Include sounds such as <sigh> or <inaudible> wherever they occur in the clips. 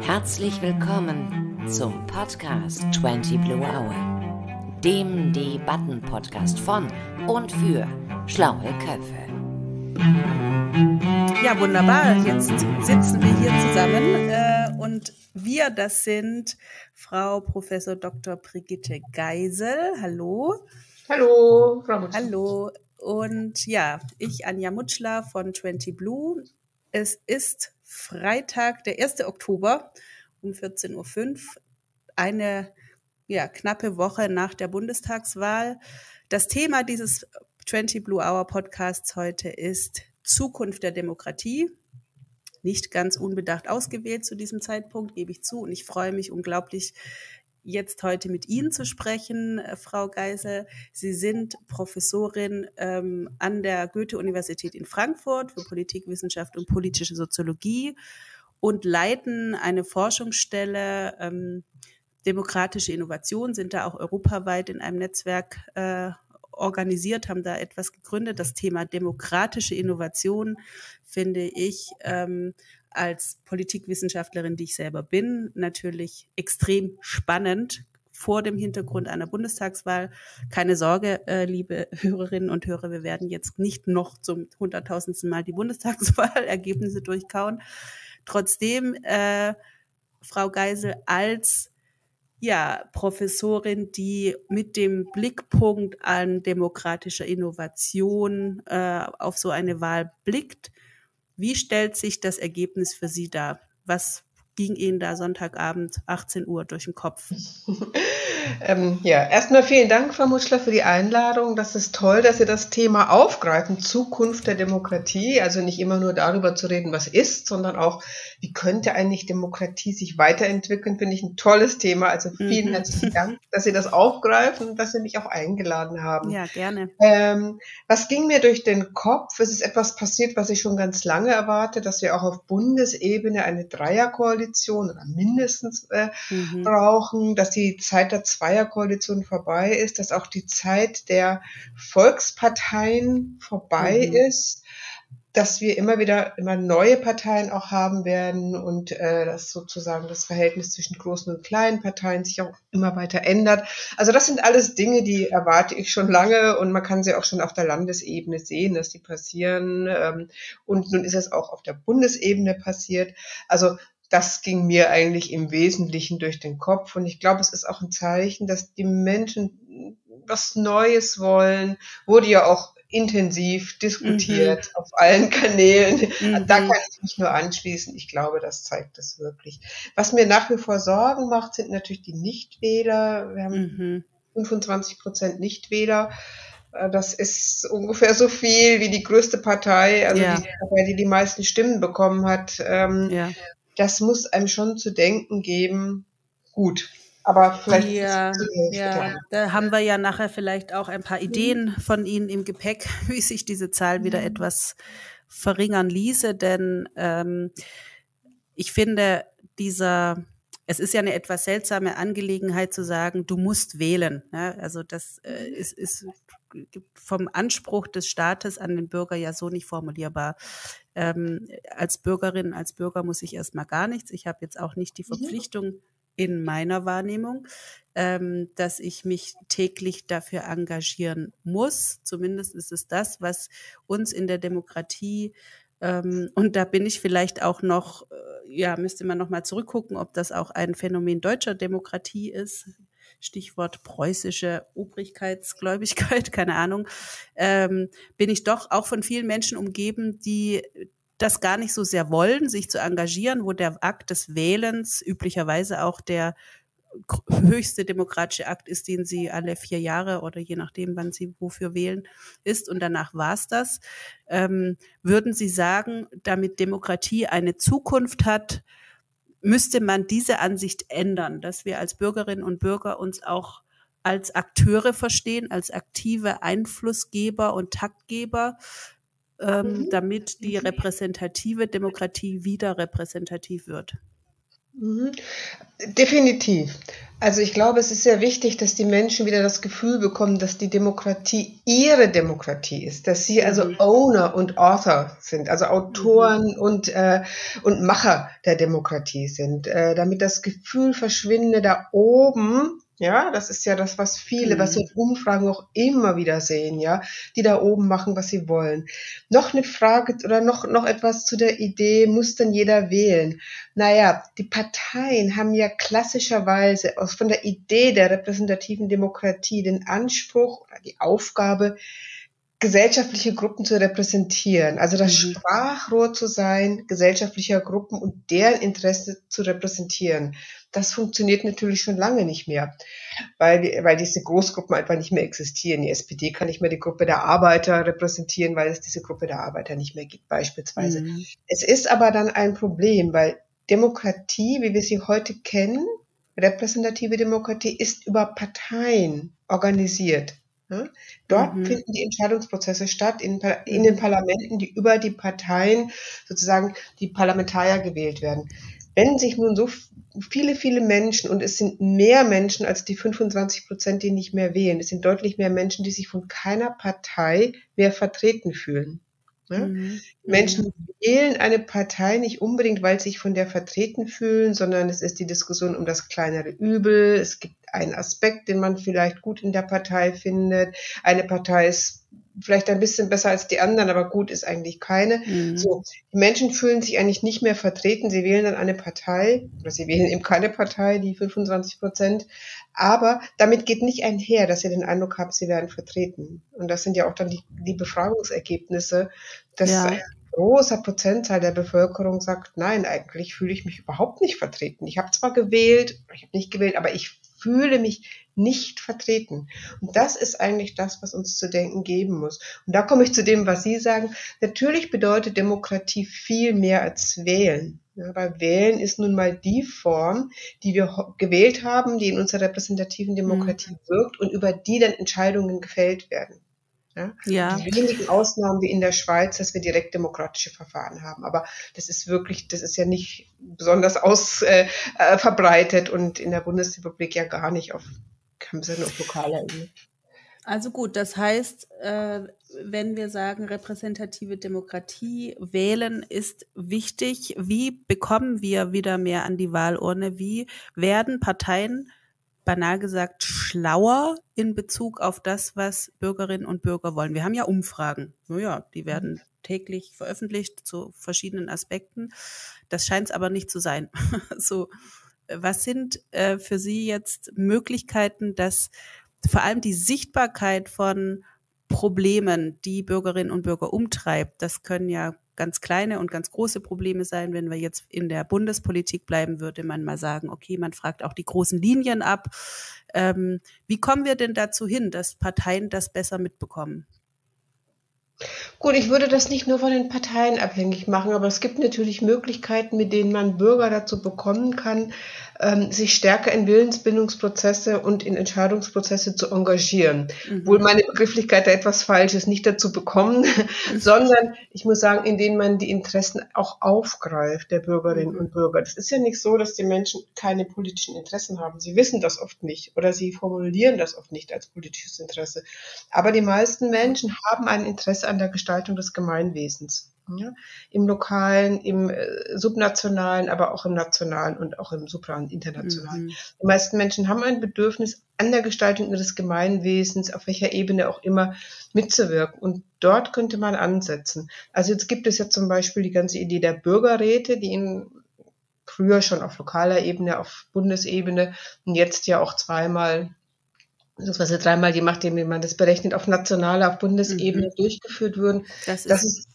Herzlich willkommen zum Podcast 20 Blue Hour, dem Debatten-Podcast von und für schlaue Köpfe. Ja, wunderbar. Jetzt sitzen wir hier zusammen äh, und wir, das sind Frau Professor Dr. Brigitte Geisel. Hallo. Hallo, Frau Mutschler. Hallo. Und ja, ich, Anja Mutschler von 20 Blue. Es ist Freitag, der 1. Oktober um 14.05 Uhr, eine ja, knappe Woche nach der Bundestagswahl. Das Thema dieses 20 Blue Hour Podcasts heute ist Zukunft der Demokratie. Nicht ganz unbedacht ausgewählt zu diesem Zeitpunkt, gebe ich zu. Und ich freue mich unglaublich, jetzt heute mit Ihnen zu sprechen, äh, Frau Geisel. Sie sind Professorin ähm, an der Goethe-Universität in Frankfurt für Politikwissenschaft und politische Soziologie und leiten eine Forschungsstelle ähm, demokratische Innovation, sind da auch europaweit in einem Netzwerk äh, organisiert, haben da etwas gegründet. Das Thema demokratische Innovation finde ich ähm, als Politikwissenschaftlerin, die ich selber bin, natürlich extrem spannend vor dem Hintergrund einer Bundestagswahl. Keine Sorge, äh, liebe <laughs> Hörerinnen und Hörer, wir werden jetzt nicht noch zum hunderttausendsten Mal die Bundestagswahlergebnisse <laughs> durchkauen. Trotzdem, äh, Frau Geisel, als ja, Professorin, die mit dem Blickpunkt an demokratischer Innovation äh, auf so eine Wahl blickt, wie stellt sich das Ergebnis für Sie dar? Was ging Ihnen da Sonntagabend 18 Uhr durch den Kopf? <laughs> Ähm, ja, erstmal vielen Dank, Frau Mutschler, für die Einladung. Das ist toll, dass Sie das Thema aufgreifen, Zukunft der Demokratie. Also nicht immer nur darüber zu reden, was ist, sondern auch, wie könnte eigentlich Demokratie sich weiterentwickeln, finde ich ein tolles Thema. Also vielen mhm. herzlichen Dank, <laughs> dass Sie das aufgreifen und dass Sie mich auch eingeladen haben. Ja, gerne. Ähm, was ging mir durch den Kopf? Es ist etwas passiert, was ich schon ganz lange erwarte, dass wir auch auf Bundesebene eine Dreierkoalition oder mindestens äh, mhm. brauchen, dass die Zeit der Zweierkoalition vorbei ist, dass auch die Zeit der Volksparteien vorbei mhm. ist, dass wir immer wieder immer neue Parteien auch haben werden und äh, dass sozusagen das Verhältnis zwischen großen und kleinen Parteien sich auch immer weiter ändert. Also das sind alles Dinge, die erwarte ich schon lange und man kann sie auch schon auf der Landesebene sehen, dass die passieren. Ähm, und nun ist es auch auf der Bundesebene passiert. Also das ging mir eigentlich im Wesentlichen durch den Kopf. Und ich glaube, es ist auch ein Zeichen, dass die Menschen was Neues wollen. Wurde ja auch intensiv diskutiert mhm. auf allen Kanälen. Mhm. Da kann ich mich nur anschließen. Ich glaube, das zeigt das wirklich. Was mir nach wie vor Sorgen macht, sind natürlich die Nichtwähler. Wir haben mhm. 25 Prozent Nichtwähler. Äh, das ist ungefähr so viel wie die größte Partei, also ja. die Partei, die die meisten Stimmen bekommen hat. Ähm, ja das muss einem schon zu denken geben. Gut. Aber vielleicht. Ja, ja, da haben wir ja nachher vielleicht auch ein paar Ideen von Ihnen im Gepäck, <laughs> wie sich diese Zahl wieder mhm. etwas verringern ließe. Denn ähm, ich finde, dieser, es ist ja eine etwas seltsame Angelegenheit zu sagen, du musst wählen. Ja? Also das äh, ist, ist vom Anspruch des Staates an den Bürger ja so nicht formulierbar. Ähm, als Bürgerin, als Bürger muss ich erstmal gar nichts. Ich habe jetzt auch nicht die mhm. Verpflichtung in meiner Wahrnehmung, ähm, dass ich mich täglich dafür engagieren muss. Zumindest ist es das, was uns in der Demokratie ähm, und da bin ich vielleicht auch noch, äh, ja, müsste man noch mal zurückgucken, ob das auch ein Phänomen deutscher Demokratie ist. Stichwort preußische Obrigkeitsgläubigkeit, <laughs> keine Ahnung, ähm, bin ich doch auch von vielen Menschen umgeben, die das gar nicht so sehr wollen, sich zu engagieren, wo der Akt des Wählens üblicherweise auch der höchste demokratische Akt ist, den sie alle vier Jahre oder je nachdem, wann sie wofür wählen, ist und danach war's das. Ähm, würden Sie sagen, damit Demokratie eine Zukunft hat, müsste man diese Ansicht ändern, dass wir als Bürgerinnen und Bürger uns auch als Akteure verstehen, als aktive Einflussgeber und Taktgeber, ähm, mhm. damit die repräsentative Demokratie wieder repräsentativ wird. Mhm. Definitiv. Also ich glaube, es ist sehr wichtig, dass die Menschen wieder das Gefühl bekommen, dass die Demokratie ihre Demokratie ist, dass sie also mhm. Owner und Author sind, also Autoren mhm. und, äh, und Macher der Demokratie sind, äh, damit das Gefühl verschwinde, da oben ja, das ist ja das, was viele, mhm. was wir in Umfragen auch immer wieder sehen, ja, die da oben machen, was sie wollen. Noch eine Frage oder noch, noch etwas zu der Idee, muss denn jeder wählen? Naja, die Parteien haben ja klassischerweise aus, von der Idee der repräsentativen Demokratie den Anspruch oder die Aufgabe, gesellschaftliche Gruppen zu repräsentieren, also das mhm. Sprachrohr zu sein, gesellschaftlicher Gruppen und deren Interesse zu repräsentieren. Das funktioniert natürlich schon lange nicht mehr, weil, weil diese Großgruppen einfach nicht mehr existieren. Die SPD kann nicht mehr die Gruppe der Arbeiter repräsentieren, weil es diese Gruppe der Arbeiter nicht mehr gibt, beispielsweise. Mhm. Es ist aber dann ein Problem, weil Demokratie, wie wir sie heute kennen, repräsentative Demokratie, ist über Parteien organisiert. Dort mhm. finden die Entscheidungsprozesse statt in, in den Parlamenten, die über die Parteien sozusagen die Parlamentarier gewählt werden. Wenn sich nun so viele, viele Menschen, und es sind mehr Menschen als die 25 Prozent, die nicht mehr wählen, es sind deutlich mehr Menschen, die sich von keiner Partei mehr vertreten fühlen. Ja? Mhm. Menschen wählen eine Partei nicht unbedingt, weil sie sich von der vertreten fühlen, sondern es ist die Diskussion um das kleinere Übel. Es gibt einen Aspekt, den man vielleicht gut in der Partei findet. Eine Partei ist vielleicht ein bisschen besser als die anderen, aber gut ist eigentlich keine. Mhm. So, die Menschen fühlen sich eigentlich nicht mehr vertreten. Sie wählen dann eine Partei oder sie wählen eben keine Partei, die 25 Prozent. Aber damit geht nicht einher, dass sie den Eindruck haben, sie werden vertreten. Und das sind ja auch dann die, die Befragungsergebnisse, dass ja. ein großer Prozentteil der Bevölkerung sagt, nein, eigentlich fühle ich mich überhaupt nicht vertreten. Ich habe zwar gewählt, ich habe nicht gewählt, aber ich fühle mich nicht vertreten. Und das ist eigentlich das, was uns zu denken geben muss. Und da komme ich zu dem, was Sie sagen. Natürlich bedeutet Demokratie viel mehr als wählen. Ja, weil wählen ist nun mal die Form, die wir gewählt haben, die in unserer repräsentativen Demokratie mhm. wirkt und über die dann Entscheidungen gefällt werden. Ja? ja. Die wenigen Ausnahmen wie in der Schweiz, dass wir direkt demokratische Verfahren haben. Aber das ist wirklich, das ist ja nicht besonders aus äh, äh verbreitet und in der Bundesrepublik ja gar nicht auf, haben sie auf lokaler Ebene. Also gut, das heißt, äh, wenn wir sagen, repräsentative Demokratie wählen ist wichtig, wie bekommen wir wieder mehr an die Wahlurne? Wie werden Parteien banal gesagt schlauer in Bezug auf das, was Bürgerinnen und Bürger wollen. Wir haben ja Umfragen. Naja, die werden täglich veröffentlicht zu verschiedenen Aspekten. Das scheint es aber nicht zu sein. <laughs> so, was sind äh, für Sie jetzt Möglichkeiten, dass vor allem die Sichtbarkeit von Problemen, die Bürgerinnen und Bürger umtreibt, das können ja ganz kleine und ganz große Probleme sein. Wenn wir jetzt in der Bundespolitik bleiben, würde man mal sagen, okay, man fragt auch die großen Linien ab. Ähm, wie kommen wir denn dazu hin, dass Parteien das besser mitbekommen? Gut, ich würde das nicht nur von den Parteien abhängig machen, aber es gibt natürlich Möglichkeiten, mit denen man Bürger dazu bekommen kann, ähm, sich stärker in Willensbindungsprozesse und in Entscheidungsprozesse zu engagieren. Mhm. Wohl meine Begrifflichkeit da etwas falsch ist, nicht dazu bekommen, <laughs> sondern ich muss sagen, in denen man die Interessen auch aufgreift der Bürgerinnen mhm. und Bürger. Das ist ja nicht so, dass die Menschen keine politischen Interessen haben. Sie wissen das oft nicht oder sie formulieren das oft nicht als politisches Interesse. Aber die meisten Menschen haben ein Interesse an der Gestaltung des Gemeinwesens. Ja, Im lokalen, im äh, subnationalen, aber auch im nationalen und auch im supra- und internationalen. Mhm. Die meisten Menschen haben ein Bedürfnis, an der Gestaltung ihres Gemeinwesens, auf welcher Ebene auch immer, mitzuwirken. Und dort könnte man ansetzen. Also jetzt gibt es ja zum Beispiel die ganze Idee der Bürgerräte, die in früher schon auf lokaler Ebene, auf Bundesebene und jetzt ja auch zweimal beziehungsweise dreimal, je nachdem, wie man das berechnet, auf nationaler, auf Bundesebene mhm. durchgeführt wurden. Das ist, das ist?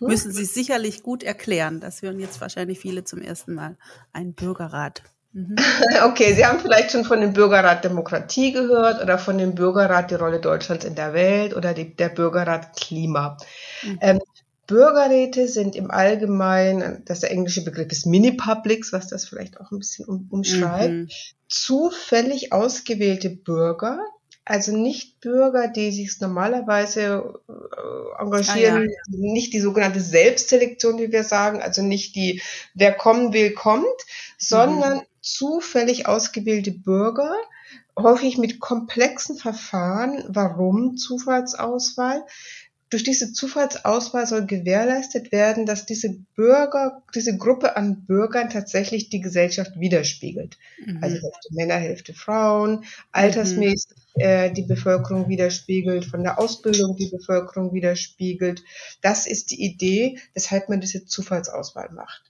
Müssen Sie sicherlich gut erklären. Das hören jetzt wahrscheinlich viele zum ersten Mal. Ein Bürgerrat. Mhm. <laughs> Okay, Sie haben vielleicht schon von dem Bürgerrat Demokratie gehört oder von dem Bürgerrat die Rolle Deutschlands in der Welt oder die, der Bürgerrat Klima. Mhm. Ähm, Bürgerräte sind im Allgemeinen, das der englische Begriff ist Mini-Publics, was das vielleicht auch ein bisschen um, umschreibt, mhm. zufällig ausgewählte Bürger, also nicht Bürger, die sich normalerweise äh, engagieren, ah, ja. nicht die sogenannte Selbstselektion, wie wir sagen, also nicht die, wer kommen will, kommt, sondern mhm. zufällig ausgewählte Bürger, häufig mit komplexen Verfahren. Warum Zufallsauswahl? Durch diese Zufallsauswahl soll gewährleistet werden, dass diese Bürger, diese Gruppe an Bürgern tatsächlich die Gesellschaft widerspiegelt. Mhm. Also Hälfte Männer, Hälfte Frauen, altersmäßig mhm. äh, die Bevölkerung widerspiegelt, von der Ausbildung die Bevölkerung widerspiegelt. Das ist die Idee, weshalb man diese Zufallsauswahl macht.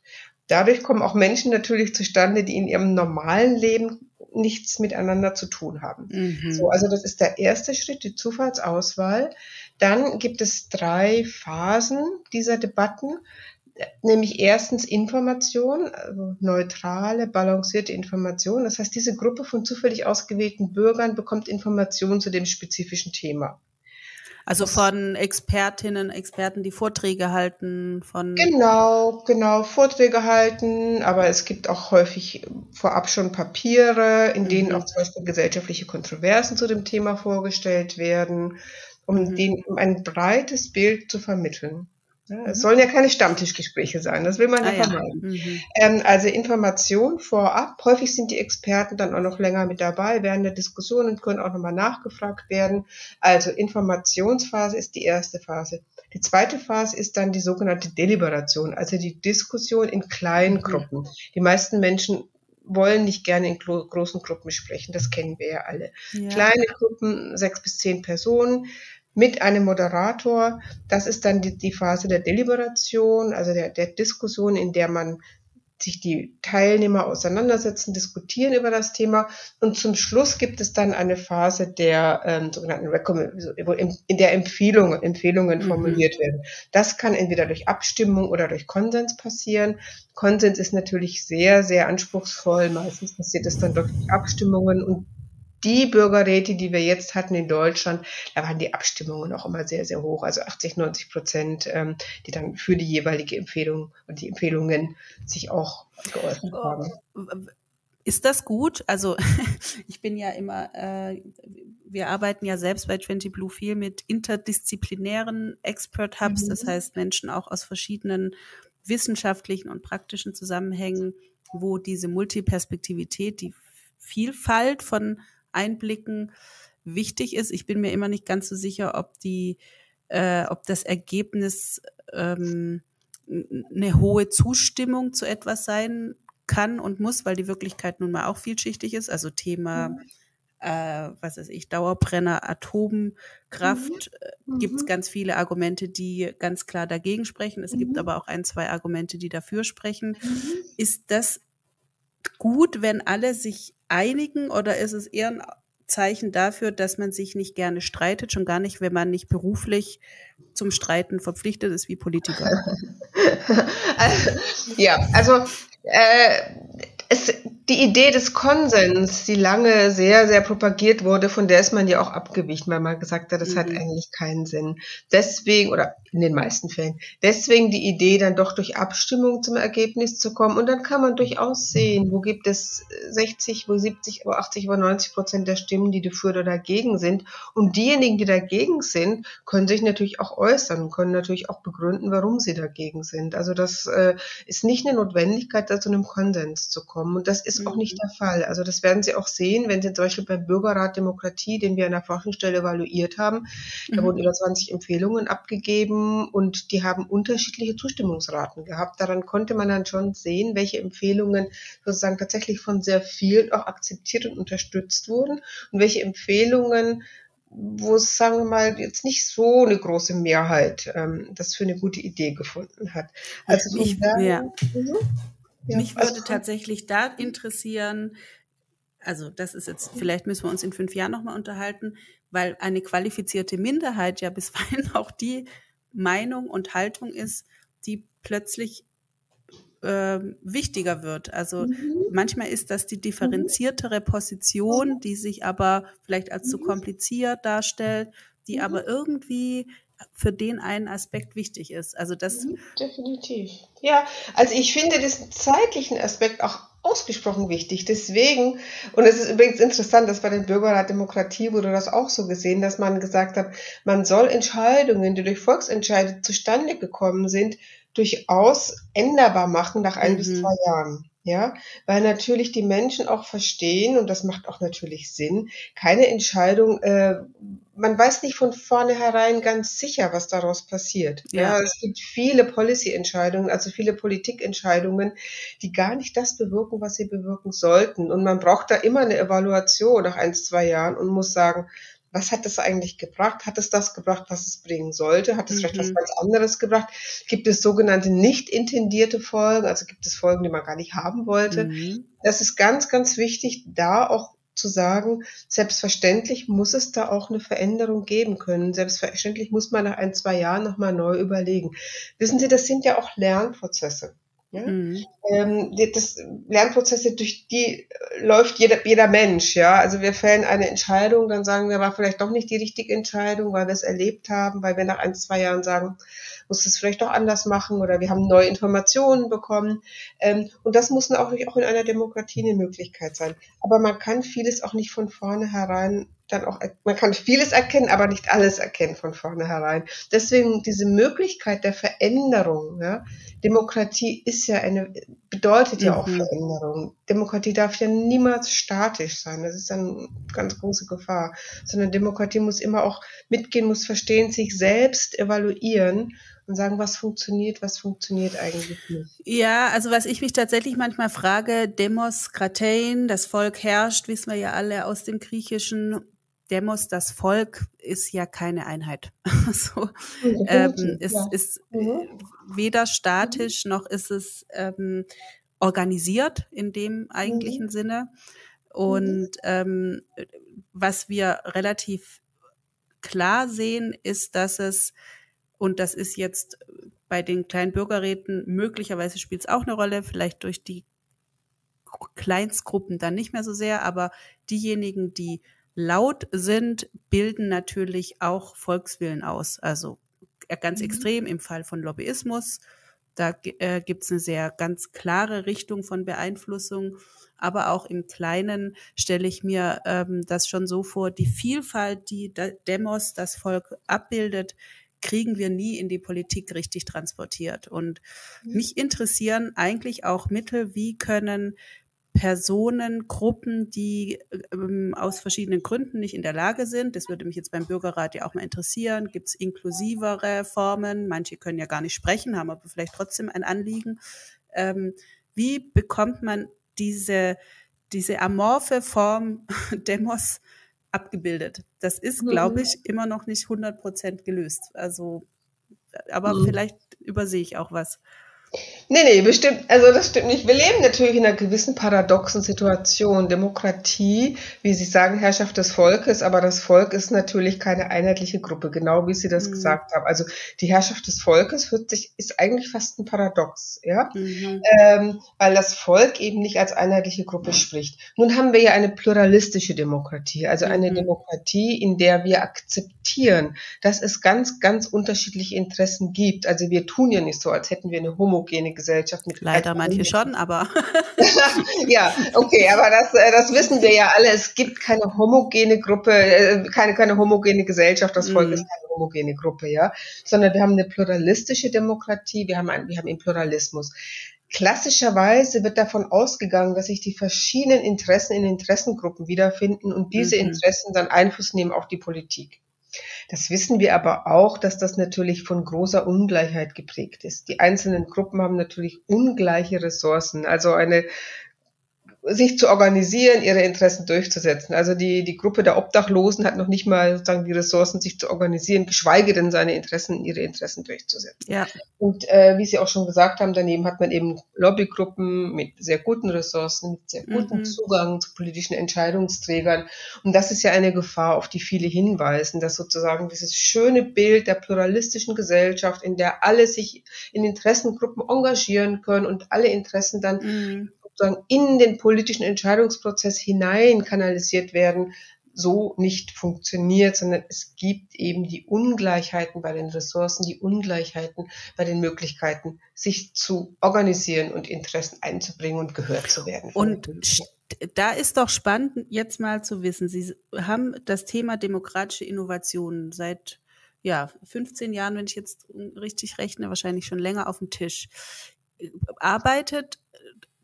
Dadurch kommen auch Menschen natürlich zustande, die in ihrem normalen Leben nichts miteinander zu tun haben. Mhm. So, also das ist der erste Schritt, die Zufallsauswahl. Dann gibt es drei Phasen dieser Debatten, nämlich erstens Information, also neutrale, balancierte Information. Das heißt, diese Gruppe von zufällig ausgewählten Bürgern bekommt Informationen zu dem spezifischen Thema. Also von Expertinnen, Experten, die Vorträge halten, von. Genau, genau, Vorträge halten, aber es gibt auch häufig vorab schon Papiere, in denen mhm. auch zum Beispiel gesellschaftliche Kontroversen zu dem Thema vorgestellt werden um, mhm. den, um ein breites Bild zu vermitteln. Ja, es mhm. sollen ja keine Stammtischgespräche sein, das will man ah, ja vermeiden. Mhm. Ähm, also Information vorab. Häufig sind die Experten dann auch noch länger mit dabei während der Diskussion und können auch nochmal nachgefragt werden. Also Informationsphase ist die erste Phase. Die zweite Phase ist dann die sogenannte Deliberation, also die Diskussion in kleinen mhm. Gruppen. Die meisten Menschen wollen nicht gerne in großen Gruppen sprechen, das kennen wir ja alle. Ja. Kleine Gruppen, sechs bis zehn Personen mit einem Moderator. Das ist dann die, die Phase der Deliberation, also der, der Diskussion, in der man sich die Teilnehmer auseinandersetzen, diskutieren über das Thema und zum Schluss gibt es dann eine Phase der ähm, sogenannten Recommend in der Empfehlungen, Empfehlungen mhm. formuliert werden. Das kann entweder durch Abstimmung oder durch Konsens passieren. Konsens ist natürlich sehr, sehr anspruchsvoll. Meistens passiert es dann durch Abstimmungen und die Bürgerräte, die wir jetzt hatten in Deutschland, da waren die Abstimmungen auch immer sehr, sehr hoch, also 80, 90 Prozent, ähm, die dann für die jeweilige Empfehlung und die Empfehlungen sich auch geäußert oh, haben. Ist das gut? Also <laughs> ich bin ja immer, äh, wir arbeiten ja selbst bei 20 Blue viel mit interdisziplinären Expert Hubs, mhm. das heißt Menschen auch aus verschiedenen wissenschaftlichen und praktischen Zusammenhängen, wo diese Multiperspektivität, die Vielfalt von Einblicken wichtig ist. Ich bin mir immer nicht ganz so sicher, ob die, äh, ob das Ergebnis ähm, eine hohe Zustimmung zu etwas sein kann und muss, weil die Wirklichkeit nun mal auch vielschichtig ist. Also Thema, mhm. äh, was weiß ich, Dauerbrenner, Atomkraft, mhm. äh, gibt es mhm. ganz viele Argumente, die ganz klar dagegen sprechen. Es mhm. gibt aber auch ein, zwei Argumente, die dafür sprechen. Mhm. Ist das gut, wenn alle sich einigen oder ist es eher ein Zeichen dafür, dass man sich nicht gerne streitet, schon gar nicht, wenn man nicht beruflich zum Streiten verpflichtet ist wie Politiker? <laughs> ja, also äh, es, die Idee des Konsens, die lange sehr, sehr propagiert wurde, von der ist man ja auch abgewichen, weil man gesagt hat, das mhm. hat eigentlich keinen Sinn. Deswegen, oder in den meisten Fällen, deswegen die Idee, dann doch durch Abstimmung zum Ergebnis zu kommen. Und dann kann man durchaus sehen, wo gibt es 60, wo 70, wo 80, wo 90 Prozent der Stimmen, die dafür oder dagegen sind. Und diejenigen, die dagegen sind, können sich natürlich auch äußern und können natürlich auch begründen, warum sie dagegen sind. Also das äh, ist nicht eine Notwendigkeit, da zu einem Konsens zu kommen. Und das ist ist auch nicht der Fall. Also das werden Sie auch sehen, wenn Sie zum Beispiel beim Bürgerrat Demokratie, den wir an der Forschungsstelle evaluiert haben, da mhm. wurden über 20 Empfehlungen abgegeben und die haben unterschiedliche Zustimmungsraten gehabt. Daran konnte man dann schon sehen, welche Empfehlungen sozusagen tatsächlich von sehr vielen auch akzeptiert und unterstützt wurden und welche Empfehlungen wo es, sagen wir mal, jetzt nicht so eine große Mehrheit ähm, das für eine gute Idee gefunden hat. Also ich, ja. Mhm. Ja, Mich würde also, tatsächlich da interessieren, also das ist jetzt, vielleicht müssen wir uns in fünf Jahren nochmal unterhalten, weil eine qualifizierte Minderheit ja bisweilen <laughs> auch die Meinung und Haltung ist, die plötzlich äh, wichtiger wird. Also mhm. manchmal ist das die differenziertere Position, die sich aber vielleicht als zu mhm. kompliziert darstellt, die mhm. aber irgendwie für den einen Aspekt wichtig ist. Also das mhm, definitiv. Ja, also ich finde diesen zeitlichen Aspekt auch ausgesprochen wichtig. Deswegen, und es ist übrigens interessant, dass bei den Bürgerrat Demokratie wurde das auch so gesehen, dass man gesagt hat, man soll Entscheidungen, die durch Volksentscheide zustande gekommen sind, durchaus änderbar machen nach ein mhm. bis zwei Jahren. Ja, weil natürlich die Menschen auch verstehen, und das macht auch natürlich Sinn, keine Entscheidung, äh, man weiß nicht von vornherein ganz sicher, was daraus passiert. Ja, ja es gibt viele Policy-Entscheidungen, also viele Politikentscheidungen, die gar nicht das bewirken, was sie bewirken sollten. Und man braucht da immer eine Evaluation nach ein, zwei Jahren und muss sagen, was hat es eigentlich gebracht? Hat es das gebracht, was es bringen sollte? Hat es mhm. vielleicht was mhm. ganz anderes gebracht? Gibt es sogenannte nicht intendierte Folgen? Also gibt es Folgen, die man gar nicht haben wollte? Mhm. Das ist ganz, ganz wichtig, da auch zu sagen, selbstverständlich muss es da auch eine Veränderung geben können. Selbstverständlich muss man nach ein, zwei Jahren nochmal neu überlegen. Wissen Sie, das sind ja auch Lernprozesse. Mhm. Ähm, das Lernprozesse, durch die äh, läuft jeder, jeder Mensch. Ja, also wir fällen eine Entscheidung, dann sagen wir, war vielleicht doch nicht die richtige Entscheidung, weil wir es erlebt haben, weil wir nach ein, zwei Jahren sagen, muss es vielleicht doch anders machen oder wir haben neue Informationen bekommen. Ähm, und das muss auch, auch in einer Demokratie eine Möglichkeit sein. Aber man kann vieles auch nicht von vornherein dann auch, man kann vieles erkennen, aber nicht alles erkennen von vornherein. Deswegen diese Möglichkeit der Veränderung, ja. Demokratie ist ja eine, bedeutet ja auch mhm. Veränderung. Demokratie darf ja niemals statisch sein. Das ist eine ganz große Gefahr. Sondern Demokratie muss immer auch mitgehen, muss verstehen, sich selbst evaluieren und sagen, was funktioniert, was funktioniert eigentlich nicht. Ja, also was ich mich tatsächlich manchmal frage, Demos, Kratein, das Volk herrscht, wissen wir ja alle aus dem Griechischen. Demos, das Volk ist ja keine Einheit. <laughs> so, ähm, es ja. ist mhm. weder statisch noch ist es ähm, organisiert in dem eigentlichen mhm. Sinne. Und mhm. ähm, was wir relativ klar sehen, ist, dass es und das ist jetzt bei den kleinen Bürgerräten möglicherweise spielt es auch eine Rolle, vielleicht durch die Kleinstgruppen dann nicht mehr so sehr, aber diejenigen, die laut sind, bilden natürlich auch Volkswillen aus. Also äh, ganz mhm. extrem im Fall von Lobbyismus. Da äh, gibt es eine sehr ganz klare Richtung von Beeinflussung. Aber auch im Kleinen stelle ich mir ähm, das schon so vor, die Vielfalt, die Demos das Volk abbildet, kriegen wir nie in die Politik richtig transportiert. Und mhm. mich interessieren eigentlich auch Mittel, wie können Personen, Gruppen, die ähm, aus verschiedenen Gründen nicht in der Lage sind. Das würde mich jetzt beim Bürgerrat ja auch mal interessieren. Gibt es inklusivere Formen? Manche können ja gar nicht sprechen, haben aber vielleicht trotzdem ein Anliegen. Ähm, wie bekommt man diese, diese amorphe Form <laughs> Demos abgebildet. Das ist, glaube mhm. ich, immer noch nicht 100 Prozent gelöst. Also, aber mhm. vielleicht übersehe ich auch was. Nee, nee, bestimmt, also das stimmt nicht. Wir leben natürlich in einer gewissen paradoxen Situation. Demokratie, wie Sie sagen, Herrschaft des Volkes, aber das Volk ist natürlich keine einheitliche Gruppe, genau wie Sie das mhm. gesagt haben. Also die Herrschaft des Volkes hört sich, ist eigentlich fast ein Paradox, ja, mhm. ähm, weil das Volk eben nicht als einheitliche Gruppe spricht. Nun haben wir ja eine pluralistische Demokratie, also eine mhm. Demokratie, in der wir akzeptieren, dass es ganz, ganz unterschiedliche Interessen gibt. Also wir tun ja nicht so, als hätten wir eine Homo homogene Gesellschaft mit Leider manche schon, aber. <laughs> ja, okay, aber das, äh, das wissen wir ja alle. Es gibt keine homogene Gruppe, äh, keine, keine homogene Gesellschaft. Das Volk mm. ist keine homogene Gruppe, ja. Sondern wir haben eine pluralistische Demokratie, wir haben, ein, wir haben einen Pluralismus. Klassischerweise wird davon ausgegangen, dass sich die verschiedenen Interessen in Interessengruppen wiederfinden und diese mhm. Interessen dann Einfluss nehmen auf die Politik. Das wissen wir aber auch, dass das natürlich von großer Ungleichheit geprägt ist. Die einzelnen Gruppen haben natürlich ungleiche Ressourcen. Also eine sich zu organisieren, ihre Interessen durchzusetzen. Also die, die Gruppe der Obdachlosen hat noch nicht mal sozusagen die Ressourcen, sich zu organisieren, geschweige denn seine Interessen, ihre Interessen durchzusetzen. Ja. Und äh, wie Sie auch schon gesagt haben, daneben hat man eben Lobbygruppen mit sehr guten Ressourcen, mit sehr gutem mhm. Zugang zu politischen Entscheidungsträgern. Und das ist ja eine Gefahr, auf die viele hinweisen, dass sozusagen dieses schöne Bild der pluralistischen Gesellschaft, in der alle sich in Interessengruppen engagieren können und alle Interessen dann mhm sozusagen in den politischen Entscheidungsprozess hinein kanalisiert werden, so nicht funktioniert, sondern es gibt eben die Ungleichheiten bei den Ressourcen, die Ungleichheiten bei den Möglichkeiten, sich zu organisieren und Interessen einzubringen und gehört zu werden. Und da ist doch spannend, jetzt mal zu wissen, Sie haben das Thema demokratische Innovation seit ja, 15 Jahren, wenn ich jetzt richtig rechne, wahrscheinlich schon länger auf dem Tisch. Arbeitet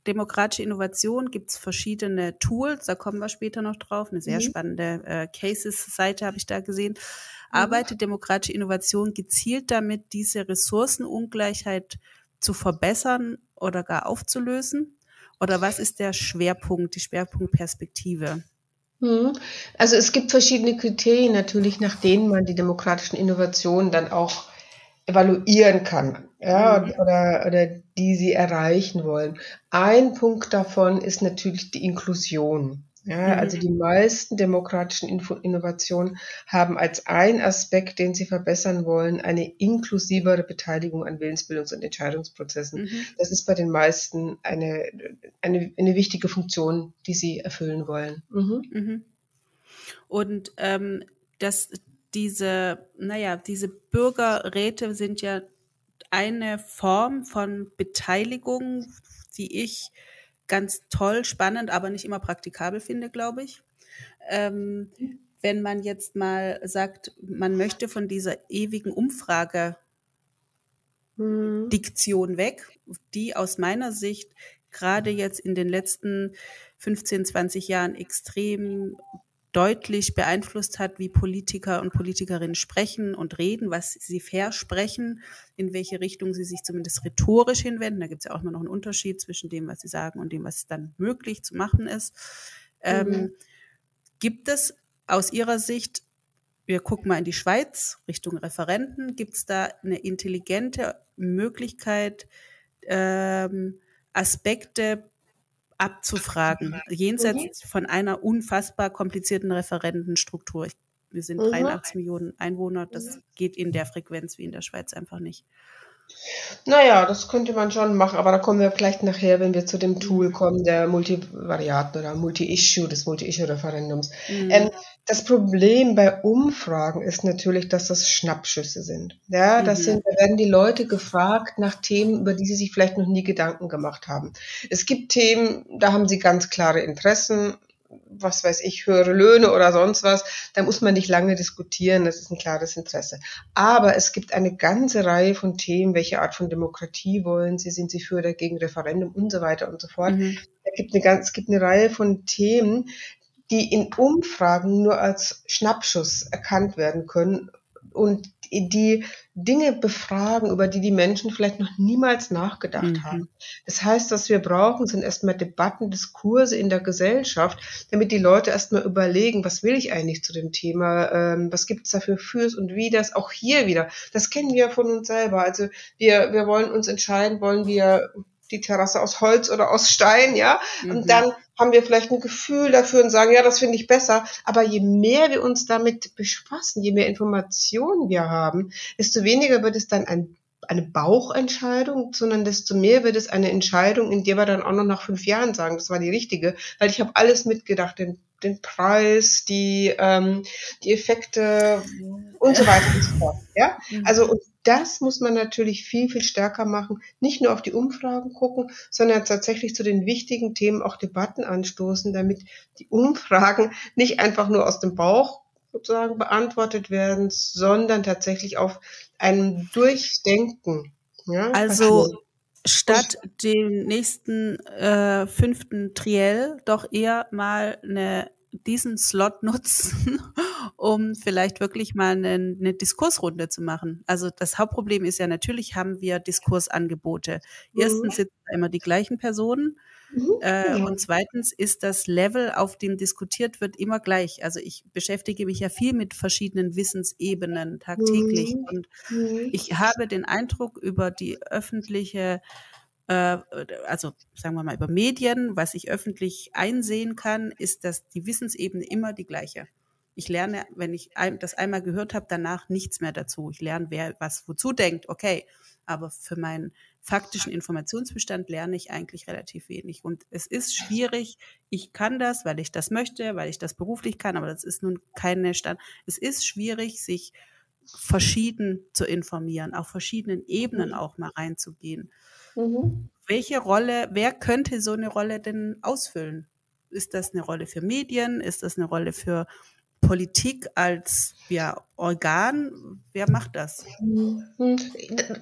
demokratische Innovation gibt es verschiedene Tools, da kommen wir später noch drauf. Eine sehr mhm. spannende äh, Cases-Seite habe ich da gesehen. Mhm. Arbeitet demokratische Innovation gezielt damit, diese Ressourcenungleichheit zu verbessern oder gar aufzulösen? Oder was ist der Schwerpunkt, die Schwerpunktperspektive? Mhm. Also es gibt verschiedene Kriterien natürlich, nach denen man die demokratischen Innovationen dann auch evaluieren kann ja, mhm. oder, oder die sie erreichen wollen. Ein Punkt davon ist natürlich die Inklusion. Ja, mhm. also die meisten demokratischen Info Innovationen haben als ein Aspekt, den sie verbessern wollen, eine inklusivere Beteiligung an Willensbildungs- und Entscheidungsprozessen. Mhm. Das ist bei den meisten eine, eine, eine wichtige Funktion, die sie erfüllen wollen. Mhm. mhm. Und ähm, das, diese, naja, diese Bürgerräte sind ja eine Form von Beteiligung, die ich ganz toll, spannend, aber nicht immer praktikabel finde, glaube ich. Ähm, wenn man jetzt mal sagt, man möchte von dieser ewigen Umfrage hm. Diktion weg, die aus meiner Sicht gerade jetzt in den letzten 15, 20 Jahren extrem deutlich beeinflusst hat, wie Politiker und Politikerinnen sprechen und reden, was sie versprechen, in welche Richtung sie sich zumindest rhetorisch hinwenden. Da gibt es ja auch immer noch einen Unterschied zwischen dem, was sie sagen und dem, was dann möglich zu machen ist. Ähm, mhm. Ähm, gibt es aus Ihrer Sicht, wir gucken mal in die Schweiz Richtung Referenten, gibt es da eine intelligente Möglichkeit, ähm, Aspekte abzufragen, jenseits mhm. von einer unfassbar komplizierten Referentenstruktur. wir sind mhm. 83 Millionen Einwohner, das geht in der Frequenz wie in der Schweiz einfach nicht. Naja, das könnte man schon machen, aber da kommen wir vielleicht nachher, wenn wir zu dem Tool kommen, der Multivariaten oder Multi-Issue, des Multi-Issue-Referendums. Mhm. Ähm, das Problem bei Umfragen ist natürlich, dass das Schnappschüsse sind. Ja, das mhm. sind, da werden die Leute gefragt nach Themen, über die sie sich vielleicht noch nie Gedanken gemacht haben. Es gibt Themen, da haben sie ganz klare Interessen was weiß ich, höhere Löhne oder sonst was, da muss man nicht lange diskutieren, das ist ein klares Interesse. Aber es gibt eine ganze Reihe von Themen, welche Art von Demokratie wollen Sie, sind Sie für oder gegen Referendum und so weiter und so fort. Mhm. Es gibt eine ganz, es gibt eine Reihe von Themen, die in Umfragen nur als Schnappschuss erkannt werden können und die Dinge befragen, über die die Menschen vielleicht noch niemals nachgedacht mhm. haben. Das heißt, was wir brauchen, sind erstmal Debatten, Diskurse in der Gesellschaft, damit die Leute erstmal überlegen, was will ich eigentlich zu dem Thema, ähm, was gibt es dafür Fürs und Widers, auch hier wieder. Das kennen wir von uns selber. Also wir, wir wollen uns entscheiden, wollen wir die Terrasse aus Holz oder aus Stein, ja. Mhm. Und dann haben wir vielleicht ein Gefühl dafür und sagen, ja, das finde ich besser. Aber je mehr wir uns damit befassen, je mehr Informationen wir haben, desto weniger wird es dann ein eine Bauchentscheidung, sondern desto mehr wird es eine Entscheidung, in der wir dann auch noch nach fünf Jahren sagen, das war die richtige, weil ich habe alles mitgedacht, den, den Preis, die, ähm, die Effekte und so weiter und so fort. Ja, mhm. also und das muss man natürlich viel, viel stärker machen. Nicht nur auf die Umfragen gucken, sondern tatsächlich zu den wichtigen Themen auch Debatten anstoßen, damit die Umfragen nicht einfach nur aus dem Bauch sozusagen beantwortet werden, sondern tatsächlich auf einem Durchdenken. Ja? Also statt dem nächsten äh, fünften Triell doch eher mal eine diesen Slot <laughs> nutzen, um vielleicht wirklich mal eine, eine, Diskursrunde zu machen. Also das Hauptproblem ist ja natürlich haben wir Diskursangebote. Erstens mhm. sitzen immer die gleichen Personen mhm. äh, und zweitens ist das Level, auf dem diskutiert wird, immer gleich. Also ich beschäftige mich ja viel mit verschiedenen Wissensebenen tagtäglich mhm. und mhm. ich habe den Eindruck über die öffentliche äh, also sagen wir mal über Medien, was ich öffentlich einsehen kann, ist, dass die Wissensebene immer die gleiche. Ich lerne, wenn ich das einmal gehört habe, danach nichts mehr dazu. Ich lerne, wer was wozu denkt. Okay, aber für meinen faktischen Informationsbestand lerne ich eigentlich relativ wenig. Und es ist schwierig. Ich kann das, weil ich das möchte, weil ich das beruflich kann, aber das ist nun keine Stand. Es ist schwierig, sich verschieden zu informieren, auf verschiedenen Ebenen mhm. auch mal reinzugehen. Mhm. Welche Rolle, wer könnte so eine Rolle denn ausfüllen? Ist das eine Rolle für Medien? Ist das eine Rolle für Politik als ja, Organ, wer macht das?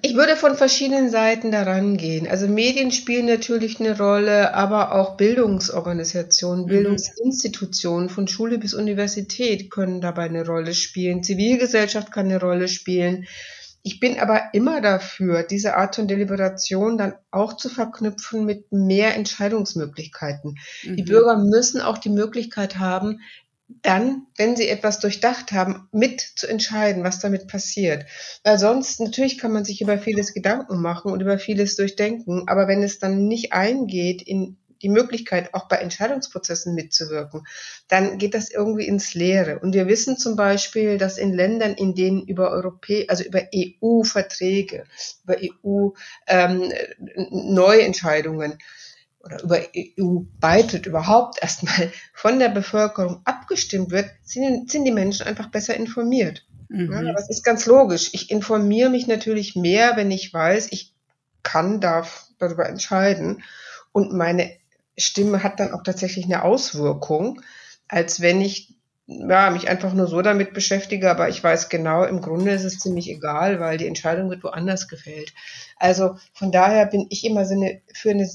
Ich würde von verschiedenen Seiten daran gehen. Also Medien spielen natürlich eine Rolle, aber auch Bildungsorganisationen, mhm. Bildungsinstitutionen von Schule bis Universität können dabei eine Rolle spielen. Zivilgesellschaft kann eine Rolle spielen. Ich bin aber immer dafür, diese Art von Deliberation dann auch zu verknüpfen mit mehr Entscheidungsmöglichkeiten. Mhm. Die Bürger müssen auch die Möglichkeit haben, dann, wenn sie etwas durchdacht haben, mit zu entscheiden, was damit passiert. Weil sonst, natürlich kann man sich über vieles Gedanken machen und über vieles durchdenken, aber wenn es dann nicht eingeht in die Möglichkeit, auch bei Entscheidungsprozessen mitzuwirken, dann geht das irgendwie ins Leere. Und wir wissen zum Beispiel, dass in Ländern, in denen über Europä also über EU-Verträge, über EU-Neuentscheidungen ähm, oder über EU-Beitritt überhaupt erstmal von der Bevölkerung abgestimmt wird, sind, sind die Menschen einfach besser informiert. Mhm. Ja, das ist ganz logisch. Ich informiere mich natürlich mehr, wenn ich weiß, ich kann, darf darüber entscheiden. Und meine Stimme hat dann auch tatsächlich eine Auswirkung, als wenn ich ja, mich einfach nur so damit beschäftige, aber ich weiß genau, im Grunde ist es ziemlich egal, weil die Entscheidung wird woanders gefällt. Also von daher bin ich immer so eine, für eine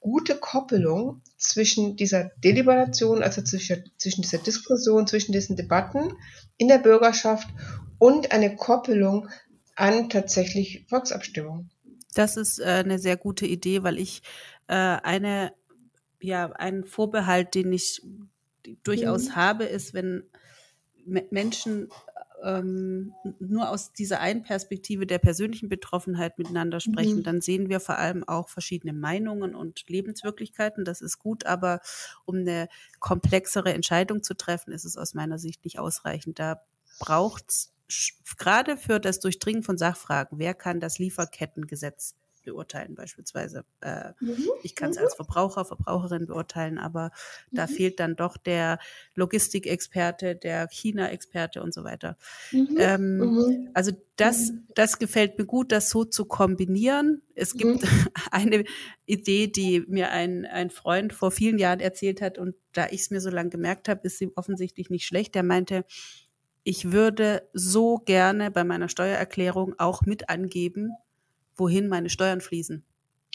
gute Koppelung zwischen dieser Deliberation, also zwischen, zwischen dieser Diskussion, zwischen diesen Debatten in der Bürgerschaft und eine Koppelung an tatsächlich Volksabstimmung. Das ist äh, eine sehr gute Idee, weil ich äh, eine, ja, einen Vorbehalt, den ich durchaus mhm. habe, ist, wenn Menschen ähm, nur aus dieser einen Perspektive der persönlichen Betroffenheit miteinander sprechen, mhm. dann sehen wir vor allem auch verschiedene Meinungen und Lebenswirklichkeiten. Das ist gut, aber um eine komplexere Entscheidung zu treffen, ist es aus meiner Sicht nicht ausreichend. Da braucht es gerade für das Durchdringen von Sachfragen, wer kann das Lieferkettengesetz beurteilen beispielsweise. Äh, mhm. Ich kann es als mhm. Verbraucher, Verbraucherin beurteilen, aber mhm. da fehlt dann doch der Logistikexperte, der China-Experte und so weiter. Mhm. Ähm, mhm. also das, mhm. das gefällt mir gut, das so zu kombinieren. Es gibt <laughs> eine Idee, die mir ein, ein Freund vor vielen Jahren erzählt hat und da ich es mir so lange gemerkt habe, ist sie offensichtlich nicht schlecht. Der meinte, ich würde so gerne bei meiner Steuererklärung auch mit angeben, wohin meine Steuern fließen.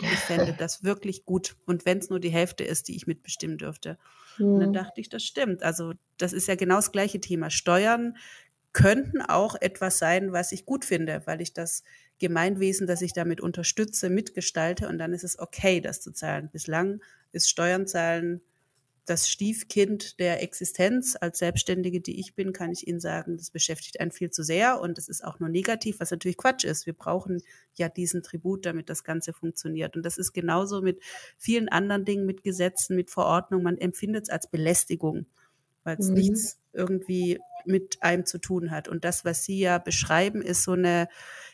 Ich fände <laughs> das wirklich gut. Und wenn es nur die Hälfte ist, die ich mitbestimmen dürfte. Mhm. Und dann hm. dachte ich, das stimmt. Also das ist ja genau das gleiche Thema. Steuern könnten auch etwas sein, was ich gut finde, weil ich das Gemeinwesen, das ich damit unterstütze, mitgestalte. Und dann ist es okay, das zu zahlen. Bislang ist Steuern zahlen das Stiefkind der Existenz. Als Selbstständige, die ich bin, kann ich Ihnen sagen, das beschäftigt einen viel zu sehr und es ist auch nur negativ, was natürlich Quatsch ist. Wir brauchen ja diesen Tribut, damit das Ganze funktioniert. Und das ist genauso mit vielen anderen Dingen, mit Gesetzen, mit Verordnungen. Man empfindet es als Belästigung, weil es mhm. nichts irgendwie mit einem zu tun hat. Und das, was Sie ja beschreiben, ist so eine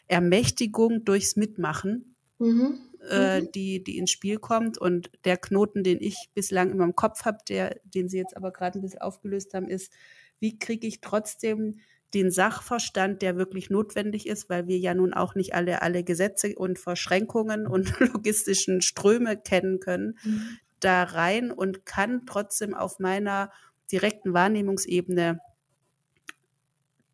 Ermächtigung durchs Mitmachen. Mhm äh, mhm. die, die ins Spiel kommt. Und der Knoten, den ich bislang in meinem Kopf habe, der, den Sie jetzt aber gerade ein bisschen aufgelöst haben, ist, wie kriege ich trotzdem den Sachverstand, der wirklich notwendig ist, weil wir ja nun auch nicht alle, alle Gesetze und Verschränkungen und <laughs> logistischen Ströme kennen können, mhm. da rein und kann trotzdem auf meiner direkten Wahrnehmungsebene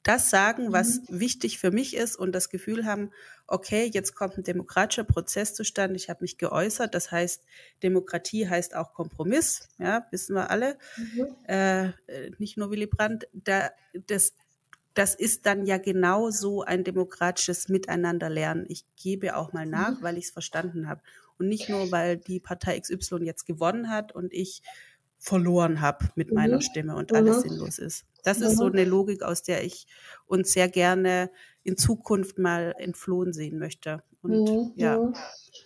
das sagen, was mhm. wichtig für mich ist und das Gefühl haben, okay, jetzt kommt ein demokratischer Prozess zustande, ich habe mich geäußert, das heißt, Demokratie heißt auch Kompromiss, ja, wissen wir alle, mhm. äh, nicht nur Willy Brandt, da, das, das ist dann ja genau so ein demokratisches Miteinanderlernen. Ich gebe auch mal nach, mhm. weil ich es verstanden habe und nicht nur, weil die Partei XY jetzt gewonnen hat und ich verloren habe mit meiner mhm. Stimme und alles mhm. sinnlos ist. Das ist so eine Logik, aus der ich uns sehr gerne in Zukunft mal entflohen sehen möchte. Und mhm. ja.